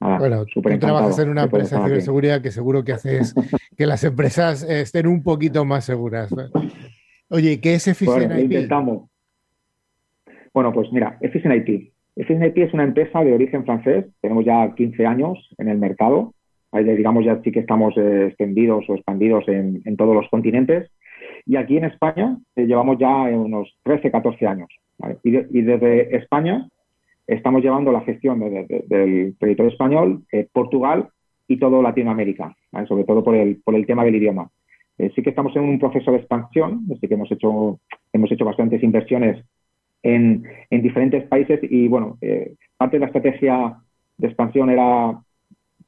bueno, tú trabajas en una empresa de ciberseguridad que seguro que haces *laughs* que las empresas estén un poquito más seguras. Oye, ¿qué es Efficient bueno, Intentamos. Bueno, pues mira, Efficient IP. Efficient IP es una empresa de origen francés, tenemos ya 15 años en el mercado, digamos ya sí que estamos eh, extendidos o expandidos en, todos los continentes. Y aquí en España eh, llevamos ya unos 13, 14 años. y, desde España estamos llevando la gestión del territorio español, eh, Portugal y todo Latinoamérica, sobre todo por el, por el tema del idioma. Eh, sí que estamos en un proceso de expansión, así que hemos hecho, hemos hecho bastantes inversiones en, en diferentes países y, bueno, eh, parte de la estrategia de expansión era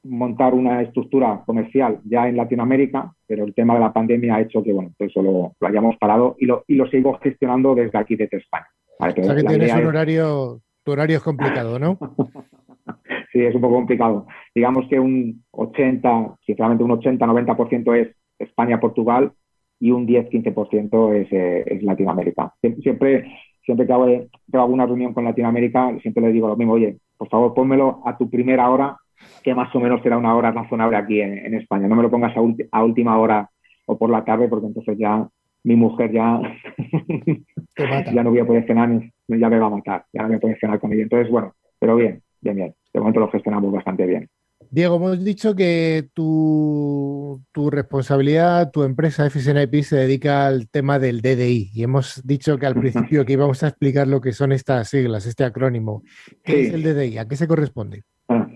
montar una estructura comercial ya en Latinoamérica, pero el tema de la pandemia ha hecho que, bueno, pues eso lo, hayamos parado y lo, y lo sigo gestionando desde aquí, desde España. o sea que tienes un horario tu horario es complicado, ¿no? *laughs* sí, es un poco complicado. Digamos que un 80, sinceramente un 80-90% es España-Portugal y un 10-15% es, eh, es, Latinoamérica. Siempre, siempre que hago, que hago, una reunión con Latinoamérica, siempre le digo lo mismo, oye, por favor, pónmelo a tu primera hora, que más o menos será una hora razonable aquí en, España. No me lo pongas a, a, última hora o por la tarde, porque entonces ya mi mujer ya, *laughs* ya no voy a poder cenar, ya me va a matar, ya no voy a poder cenar con ella. Entonces, bueno, pero bien, bien, bien. De momento lo gestionamos bastante bien. Diego, hemos dicho que tu, tu responsabilidad, tu empresa FSNIP se dedica al tema del DDI y hemos dicho que al principio que íbamos a explicar lo que son estas siglas, este acrónimo. ¿Qué es el DDI? ¿A qué se corresponde? Ah,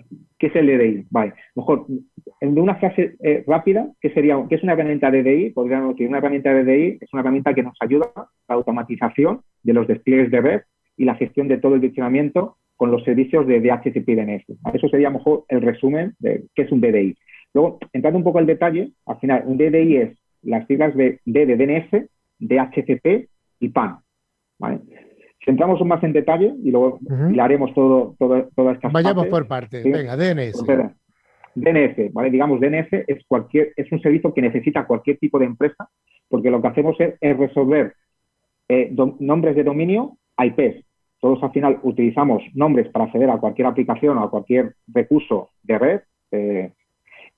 ¿Qué es el DDI? Vale, mejor, en una frase eh, rápida, ¿qué sería? ¿Qué es una herramienta DDI? Podríamos decir, una herramienta DDI es una herramienta que nos ayuda a la automatización de los despliegues de red y la gestión de todo el diccionamiento con los servicios de DHCP y DNS. Eso sería mejor el resumen de qué es un DDI. Luego, entrando un poco al detalle, al final, un DDI es las siglas de D de DNS, DHCP y PAN. ¿vale? Si entramos más en detalle y luego le haremos todo, todo, todas estas Vayamos por partes. Venga, DNS. DNS, ¿vale? Digamos, DNS es, cualquier, es un servicio que necesita cualquier tipo de empresa, porque lo que hacemos es, resolver eh, nombres de dominio a IPs. Todos al final utilizamos nombres para acceder a cualquier aplicación o a cualquier recurso de red, eh,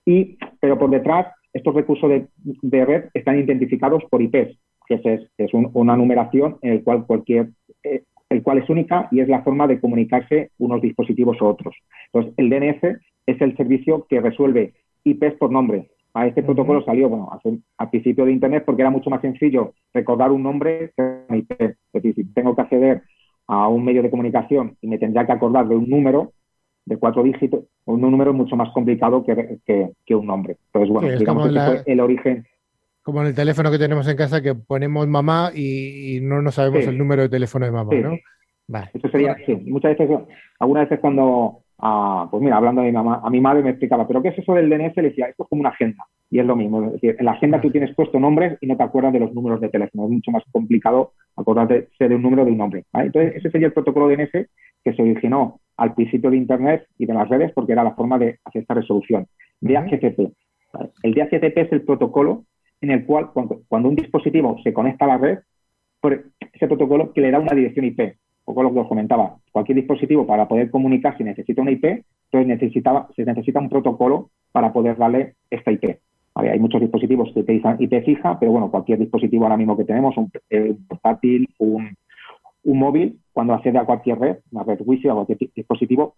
y, pero por detrás estos recursos de, red están identificados por IPs, que es, es una numeración en el cual cualquier eh, el cual es única y es la forma de comunicarse unos dispositivos u otros. Entonces, el DNS es el servicio que resuelve IPs por nombre. A este protocolo salió bueno, al principio de Internet porque era mucho más sencillo recordar un nombre que un IP. Es decir, si tengo que acceder a un medio de comunicación y me tendría que acordar de un número de cuatro dígitos, un número mucho más complicado que, que, un nombre. Entonces, bueno, digamos que el origen Como en el teléfono que tenemos en casa que ponemos mamá y, no nos sabemos el número de teléfono de mamá, ¿no? Vale. Eso sería, sí. Muchas veces, algunas veces cuando, ah, pues mira, hablando de mi mamá, a mi madre me explicaba, ¿pero qué es eso del DNS? Le decía, esto es como una agenda. Y es lo mismo. Es decir, en la agenda tú tienes puesto nombres y no te acuerdas de los números de teléfono. Es mucho más complicado acordarte de un número de un nombre. Entonces, ese sería el protocolo DNS que se originó al principio de Internet y de las redes porque era la forma de hacer esta resolución. DHCP. El DHCP es el protocolo en el cual cuando, un dispositivo se conecta a la red, por ese protocolo que le da una dirección IP, poco lo que os comentaba, cualquier dispositivo para poder comunicarse necesita una IP, entonces necesitaba, se necesita un protocolo para poder darle esta IP. hay muchos dispositivos que utilizan IP fija, pero bueno, cualquier dispositivo ahora mismo que tenemos, un, eh, portátil, un, móvil, cuando accede a cualquier red, una red Wi-Fi o cualquier dispositivo,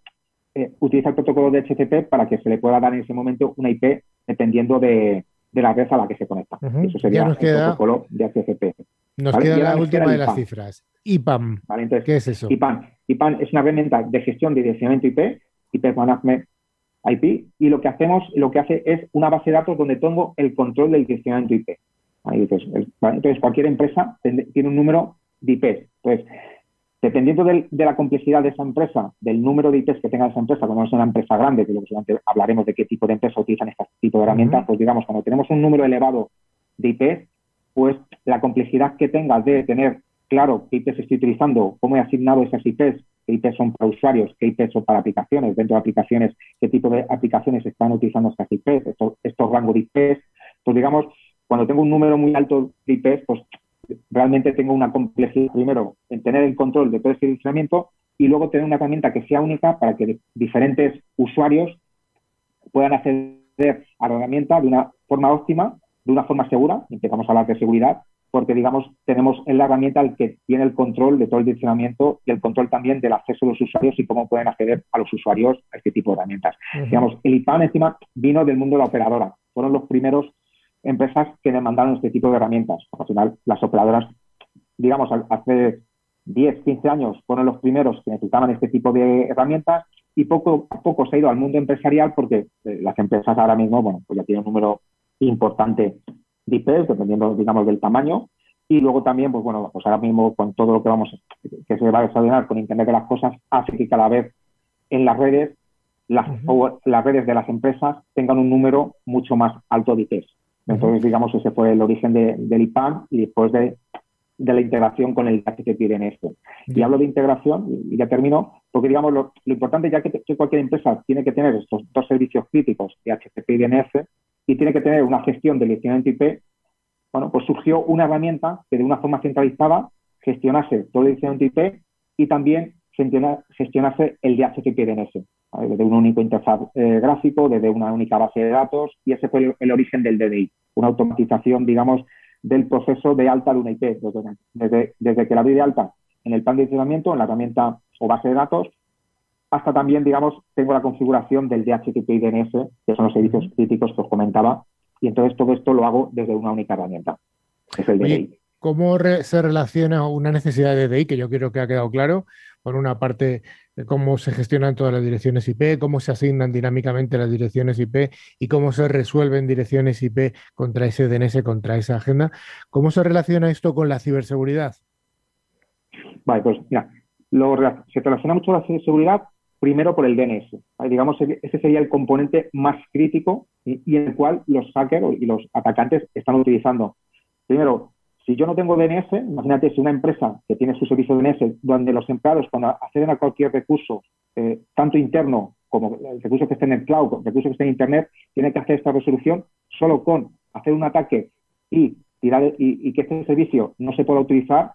eh, utiliza el protocolo de HTTP para que se le pueda dar en ese momento una IP dependiendo de, de la red a la que se conecta. Eso sería el protocolo de HCP. Nos queda la última de las cifras. IPAM. ¿Qué es eso? IPAM. IPAM es una herramienta de gestión de direccionamiento IP, IP Management IP, y lo que hacemos, lo que hace es una base de datos donde tengo el control del direccionamiento IP. Entonces, cualquier empresa tiene un número de IP. Entonces, Dependiendo de la complejidad de esa empresa, del número de IPs que tenga esa empresa, como es una empresa grande, que luego hablaremos de qué tipo de empresas utilizan este tipo de herramientas, pues digamos, cuando tenemos un número elevado de IPs, pues la complejidad que tenga de tener claro qué IPs estoy utilizando, cómo he asignado esas IPs, qué IPs son para usuarios, qué IPs son para aplicaciones, dentro de aplicaciones, qué tipo de aplicaciones están utilizando estas IPs, estos, estos rangos de IPs, pues digamos, cuando tengo un número muy alto de IPs, pues realmente tengo una complejidad, primero, en tener el control de todo este funcionamiento y luego tener una herramienta que sea única para que diferentes usuarios puedan acceder a la herramienta de una forma óptima, de una forma segura, empezamos a hablar de seguridad, porque digamos tenemos en la herramienta el que tiene el control de todo el funcionamiento y el control también del acceso de los usuarios y cómo pueden acceder a los usuarios a este tipo de herramientas. Digamos, el IPAN encima vino del mundo de la operadora. Fueron los primeros empresas que demandaron este tipo de herramientas. Al final, las operadoras, digamos, hace 10, 15 años fueron los primeros que necesitaban este tipo de herramientas y poco a poco se ha ido al mundo empresarial porque eh, las empresas ahora mismo, bueno, pues ya tienen un número importante de IPs, dependiendo, digamos, del tamaño. Y luego también, pues bueno, pues ahora mismo con todo lo que vamos, que se va a desarrollar con Internet de las cosas, hace que cada vez en las redes, las, las redes de las empresas tengan un número mucho más alto de IPs. Entonces, digamos, ese fue el origen del IPAM y después de, la integración con el HTTP DNS. Y hablo de integración, y ya termino, porque digamos, lo, importante ya que, cualquier empresa tiene que tener estos dos servicios críticos de HTTP y DNS y tiene que tener una gestión del direccionamiento IP, bueno, pues surgió una herramienta que de una forma centralizada gestionase todo el direccionamiento IP y también gestionase el DHCP DNS desde un único interfaz eh, gráfico, desde una única base de datos, y ese fue el, origen del DDI, una automatización, digamos, del proceso de alta de una IP, desde, desde, que la doy de alta en el plan de funcionamiento, en la herramienta o base de datos, hasta también, digamos, tengo la configuración del DHCP y DNS, que son los servicios críticos que os comentaba, y entonces todo esto lo hago desde una única herramienta, es el DDI. ¿Cómo se relaciona una necesidad de DDI, que yo creo que ha quedado claro, por una parte cómo se gestionan todas las direcciones IP, cómo se asignan dinámicamente las direcciones IP y cómo se resuelven direcciones IP contra ese DNS, contra esa agenda. ¿Cómo se relaciona esto con la ciberseguridad? Vale, pues mira, se relaciona mucho la ciberseguridad primero por el DNS. Digamos, ese sería el componente más crítico y, y el cual los hackers y los atacantes están utilizando. Primero, si yo no tengo DNS, imagínate si una empresa que tiene su servicio DNS, donde los empleados cuando acceden a cualquier recurso, eh, tanto interno como el recurso que esté en el cloud, el recurso que esté en Internet, tiene que hacer esta resolución solo con hacer un ataque y, tirar, y, que este servicio no se pueda utilizar,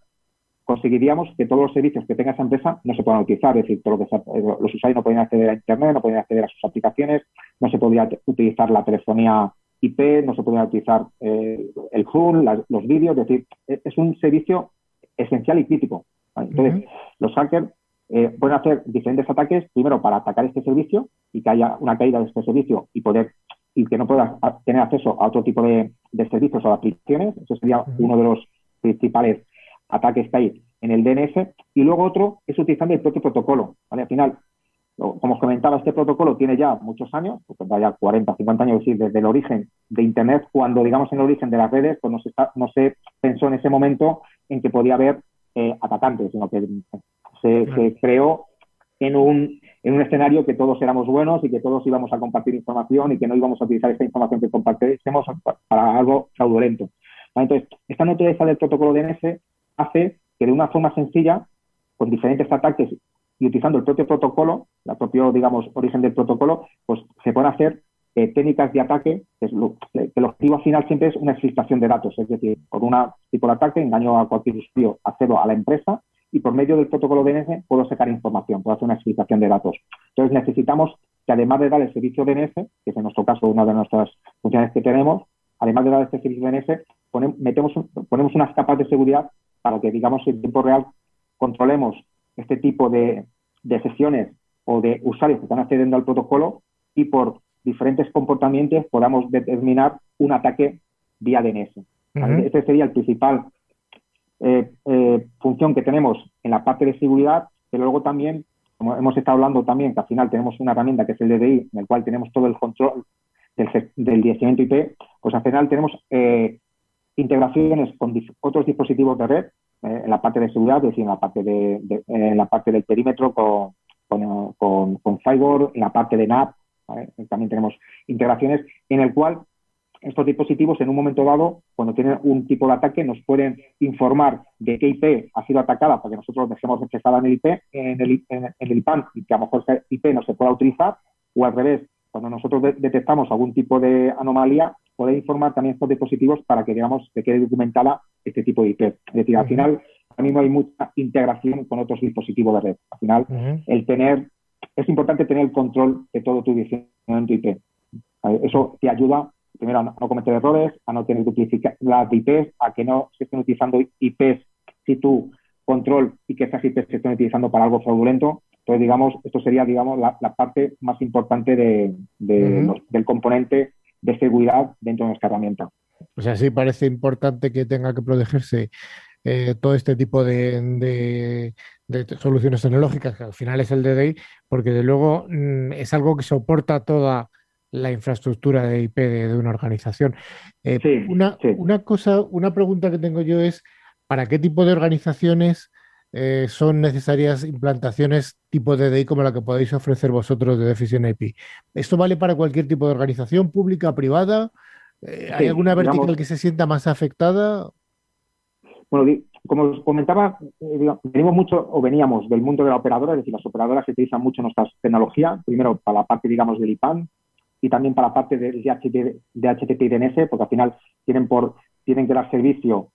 conseguiríamos que todos los servicios que tenga esa empresa no se puedan utilizar. Es decir, eh, los usuarios no pueden acceder a Internet, no pueden acceder a sus aplicaciones, no se podría utilizar la telefonía IP, no se puede utilizar eh, el HUL, los vídeos, es decir, e, es un servicio esencial y crítico. Entonces, los hackers eh, pueden hacer diferentes ataques, primero para atacar este servicio y que haya una caída de este servicio y poder y que no pueda tener acceso a otro tipo de, servicios o de aplicaciones. Eso sería uno de los principales ataques que hay en el DNS. Y luego otro es utilizando el propio protocolo. Al final, como os comentaba, este protocolo tiene ya muchos años, porque ya 40, 50 años decir, desde el origen de Internet, cuando digamos en el origen de las redes, pues no se, no se pensó en ese momento en que podía haber eh, atacantes, sino que se, creó en un, en un escenario que todos éramos buenos y que todos íbamos a compartir información y que no íbamos a utilizar esta información que compartimos para algo fraudulento. Entonces, esta naturaleza del protocolo DNS hace que de una forma sencilla, con diferentes ataques y utilizando el propio protocolo, el propio, digamos, origen del protocolo, pues se pueden hacer eh, técnicas de ataque, que, es lo, que el objetivo final siempre es una exfiltración de datos, es decir, con un tipo de ataque engaño a cualquier usuario, accedo a la empresa y por medio del protocolo DNS puedo sacar información, puedo hacer una exfiltración de datos. Entonces necesitamos que además de dar el servicio DNS, que es en nuestro caso una de nuestras funciones que tenemos, además de dar este servicio DNS, metemos, ponemos unas capas de seguridad para que, digamos, en tiempo real controlemos este tipo de, sesiones o de usuarios que están accediendo al protocolo y por diferentes comportamientos podamos determinar un ataque vía DNS. Este sería el principal eh, eh, función que tenemos en la parte de seguridad, pero luego también, como hemos estado hablando también, que al final tenemos una herramienta que es el DDI, en el cual tenemos todo el control del, del IP, pues al final tenemos eh, integraciones con otros dispositivos de red en la parte de seguridad, es decir, en la parte, de, en la parte del perímetro con, con, con, en la parte de NAP, también tenemos integraciones en el cual estos dispositivos en un momento dado, cuando tienen un tipo de ataque, nos pueden informar de qué IP ha sido atacada para que nosotros dejemos reflejada en el IP, en el, en el IPAN y que a lo mejor ese IP no se pueda utilizar, o al revés, cuando nosotros detectamos algún tipo de anomalía, poder informar también estos dispositivos para que, digamos, que quede documentada este tipo de IP. Es decir, al final, a mí no hay mucha integración con otros dispositivos de red. Al final, el tener, es importante tener el control de todo tu tu IP. Eso te ayuda, primero, a no, cometer errores, a no tener duplicidad las IPs, a que no se estén utilizando IPs si tu control y que esas IPs se estén utilizando para algo fraudulento. Entonces, digamos, esto sería, digamos, la, parte más importante de, del componente de seguridad dentro de nuestra herramienta. O sea, sí parece importante que tenga que protegerse eh, todo este tipo de, soluciones tecnológicas, que al final es el DDI, porque de luego mm, es algo que soporta toda la infraestructura de IP de, una organización. Eh, una, una cosa, una pregunta que tengo yo es, ¿para qué tipo de organizaciones eh, son necesarias implantaciones tipo de DDI como la que podéis ofrecer vosotros de Deficient IP. ¿Esto vale para cualquier tipo de organización pública, privada? Eh, ¿Hay alguna vertical que se sienta más afectada? Bueno, como os comentaba, eh, venimos mucho o veníamos del mundo de la operadora, es decir, las operadoras utilizan mucho nuestra tecnología, primero para la parte, digamos, del IPAN y también para la parte de, HTTP y DNS, porque al final tienen, por, tienen que dar servicio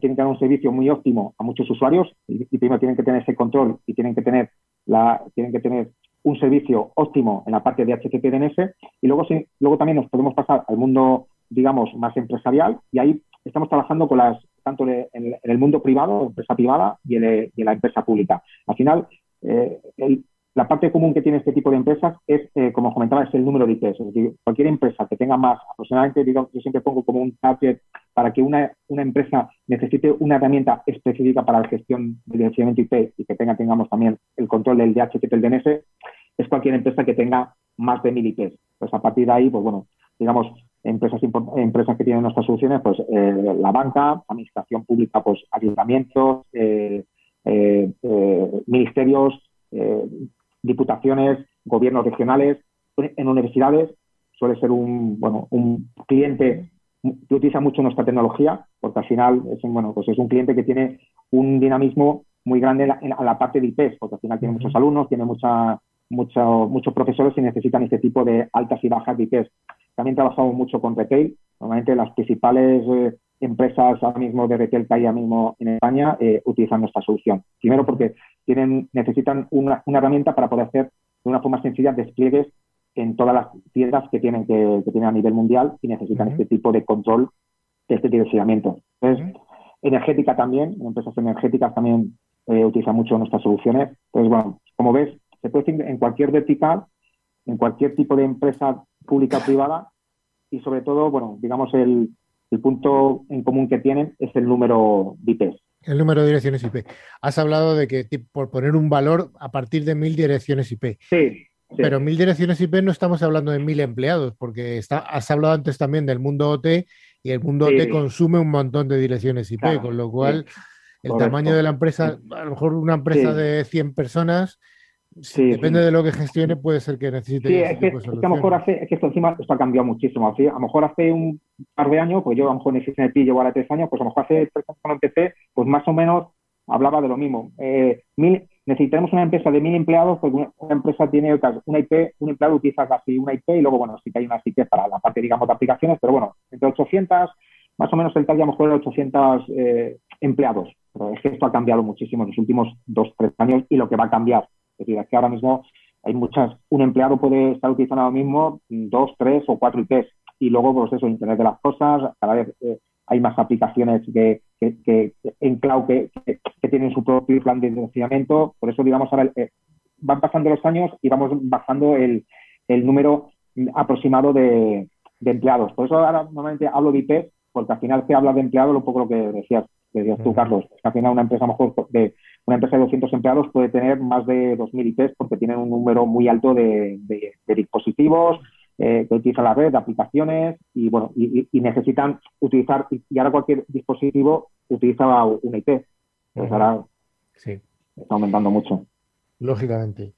tienen que dar un servicio muy óptimo a muchos usuarios y, primero tienen que tener ese control y tienen que tener la, tienen que tener un servicio óptimo en la parte de HTTP DNS y luego sí, luego también nos podemos pasar al mundo digamos más empresarial y ahí estamos trabajando con las tanto en, el mundo privado, empresa privada y en, la empresa pública. Al final, eh, el, la parte común que tiene este tipo de empresas es, eh, como comentaba, es el número de IPs. Es decir, cualquier empresa que tenga más, aproximadamente, digo, yo siempre pongo como un target para que una, una empresa necesite una herramienta específica para la gestión del direccionamiento IP y que tenga, tengamos también el control del DHCP, el DNS, es cualquier empresa que tenga más de mil IPs. Pues a partir de ahí, pues bueno, digamos, empresas, empresas que tienen nuestras soluciones, pues eh, la banca, administración pública, pues ayuntamientos, eh, ministerios, diputaciones, gobiernos regionales, en universidades suele ser un, bueno, un cliente que utiliza mucho nuestra tecnología, porque al final es un, bueno, pues es un cliente que tiene un dinamismo muy grande en la, parte de IPs, porque al final tiene muchos alumnos, tiene mucha, muchos profesores y necesitan este tipo de altas y bajas de IPs. También trabajamos mucho con retail. Normalmente las principales eh, empresas ahora mismo de retail que hay ahora mismo en España eh, utilizan nuestra solución. Primero porque tienen, necesitan una, herramienta para poder hacer de una forma sencilla despliegues en todas las tiendas que tienen, que, tienen a nivel mundial y necesitan este tipo de control, este direccionamiento. Entonces, energética también, empresas energéticas también eh, utilizan mucho nuestras soluciones. Entonces, bueno, como ves, se puede en cualquier vertical, en cualquier tipo de empresa pública o privada y sobre todo, bueno, digamos el, el punto en común que tienen es el número de IPs. El número de direcciones IP. Has hablado de que por poner un valor a partir de mil direcciones IP. Sí. Pero mil direcciones IP no estamos hablando de mil empleados, porque está, has hablado antes también del mundo OT y el mundo OT consume un montón de direcciones IP, con lo cual el tamaño de la empresa, a lo mejor una empresa de 100 personas, depende de lo que gestione, puede ser que necesite. Sí, es que, es que, a lo mejor hace, es que esto encima esto ha cambiado muchísimo. a lo mejor hace un par de años, pues yo a lo mejor en IP llevo ahora tres años, pues a lo mejor hace tres años cuando empecé, pues más o menos hablaba de lo mismo. Eh, mil, necesitamos una empresa de mil empleados, porque una, empresa tiene una IP, un empleado utiliza casi una IP y luego, bueno, sí que hay una IP para la parte, digamos, de aplicaciones, pero bueno, entre 800, más o menos el tal a lo mejor 800 eh, empleados. Pero es que esto ha cambiado muchísimo en los últimos dos, tres años y lo que va a cambiar. Es decir, que ahora mismo hay muchas, un empleado puede estar utilizando ahora mismo dos, tres o cuatro IPs. Y luego, pues eso, Internet de las cosas, cada vez eh, hay más aplicaciones que, en cloud que, tienen su propio plan de financiamiento. Por eso, digamos, ahora eh, van pasando los años y vamos bajando el, número aproximado de, empleados. Por eso ahora normalmente hablo de IPs, porque al final se habla de empleados, un poco lo que decías, decías tú, Carlos. Es que al final una empresa mejor de una empresa de 200 empleados puede tener más de 2.000 IPs porque tienen un número muy alto de, dispositivos, eh, que utilizan la red, de aplicaciones y bueno y, necesitan utilizar y ahora cualquier dispositivo utiliza una IP. Pues ahora sí. está aumentando mucho. Lógicamente.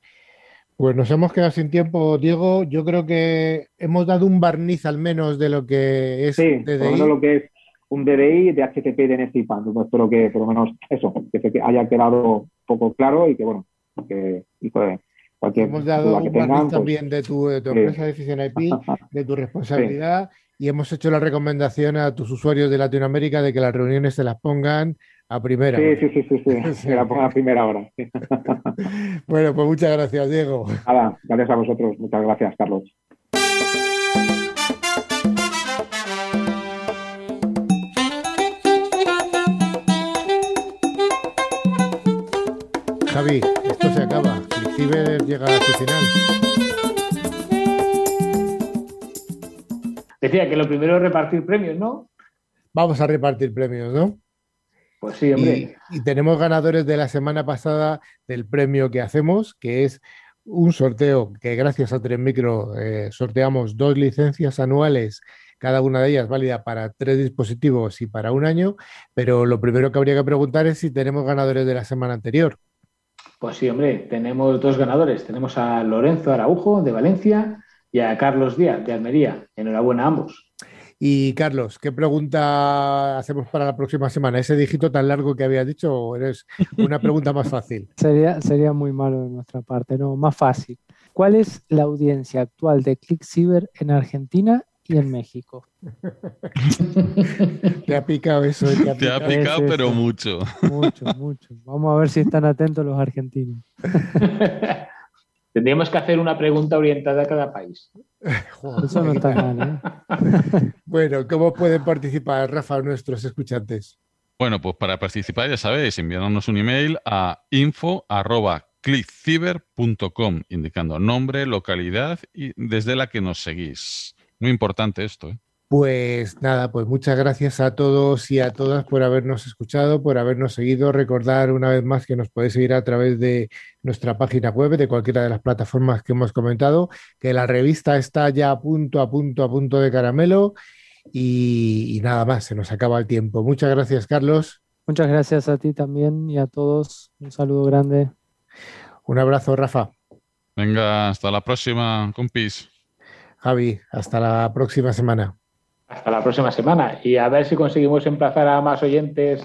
Pues nos hemos quedado sin tiempo, Diego. Yo creo que hemos dado un barniz al menos de lo que es sí, Por lo que es un DDI de HTTP de NFTP. espero que por lo menos eso, que haya quedado poco claro y que bueno, que y pues, cualquier Hemos dado un pues también de tu, de tu empresa de Decision IP, *laughs* de tu responsabilidad y hemos hecho la recomendación a tus usuarios de Latinoamérica de que las reuniones se las pongan a primera sí, hora. Sí, sí, sí, sí, *laughs* se la pongan a primera hora. *laughs* bueno, pues muchas gracias, Diego. Nada, gracias a vosotros. Muchas gracias, Carlos. Javi, esto se acaba. ClickCiber llega a su final. Decía que lo primero es repartir premios, ¿no? Vamos a repartir premios, ¿no? Pues sí, hombre. Y, tenemos ganadores de la semana pasada del premio que hacemos, que es un sorteo que gracias a Tres Micro eh, sorteamos dos licencias anuales, cada una de ellas válida para tres dispositivos y para un año, pero lo primero que habría que preguntar es si tenemos ganadores de la semana anterior. Pues sí, hombre, tenemos dos ganadores. Tenemos a Lorenzo Araujo de Valencia y a Carlos Díaz de Almería. Enhorabuena a ambos. Y Carlos, ¿qué pregunta hacemos para la próxima semana? ¿Ese dígito tan largo que habías dicho o eres una pregunta más fácil? *laughs* sería, sería muy malo de nuestra parte, no, más fácil. ¿Cuál es la audiencia actual de ClickCiber en Argentina y en México. *laughs* te ha picado eso. Eh, te ha picado, pero mucho. Mucho, *laughs* mucho. Vamos a ver si están atentos los argentinos. *laughs* Tendríamos que hacer una pregunta orientada a cada país. Eso no está mal. ¿eh? bueno, ¿cómo pueden participar, Rafa, nuestros escuchantes? Bueno, pues para participar, ya sabéis, enviándonos un email a info indicando nombre, localidad y desde la que nos seguís. Muy importante esto. ¿eh? Pues nada, pues muchas gracias a todos y a todas por habernos escuchado, por habernos seguido. Recordar una vez más que nos podéis seguir a través de nuestra página web, de cualquiera de las plataformas que hemos comentado, que la revista está ya a punto, a punto, a punto de caramelo. Y, y nada más, se nos acaba el tiempo. Muchas gracias, Carlos. Muchas gracias a ti también y a todos. Un saludo grande. Un abrazo, Rafa. Venga, hasta la próxima, compis. Javi, hasta la próxima semana. Hasta la próxima semana y a ver si conseguimos emplazar a más oyentes,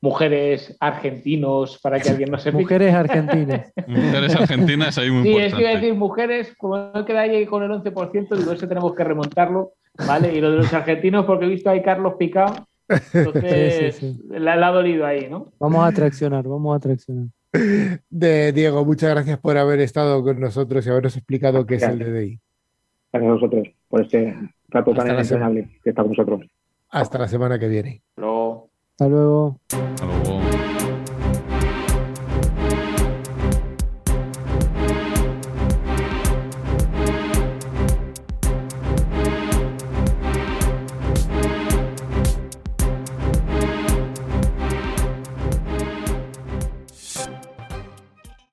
mujeres argentinos, para que alguien nos *laughs* sepa. Mujeres argentinas. *laughs* mujeres argentinas hay muy Sí, es que iba a decir mujeres, como no queda ahí con el 11%, digo, eso tenemos que remontarlo, ¿vale? Y lo de los argentinos, porque he visto ahí Carlos Picado, entonces *laughs* sí, sí, sí. ha dolido ahí, ¿no? Vamos a traccionar, vamos a traccionar. De Diego, muchas gracias por haber estado con nosotros y habernos explicado qué es el DDI gracias a vosotros por este rato tan entrañable que está con nosotros. Hasta la semana que viene. Hasta luego. Hasta luego.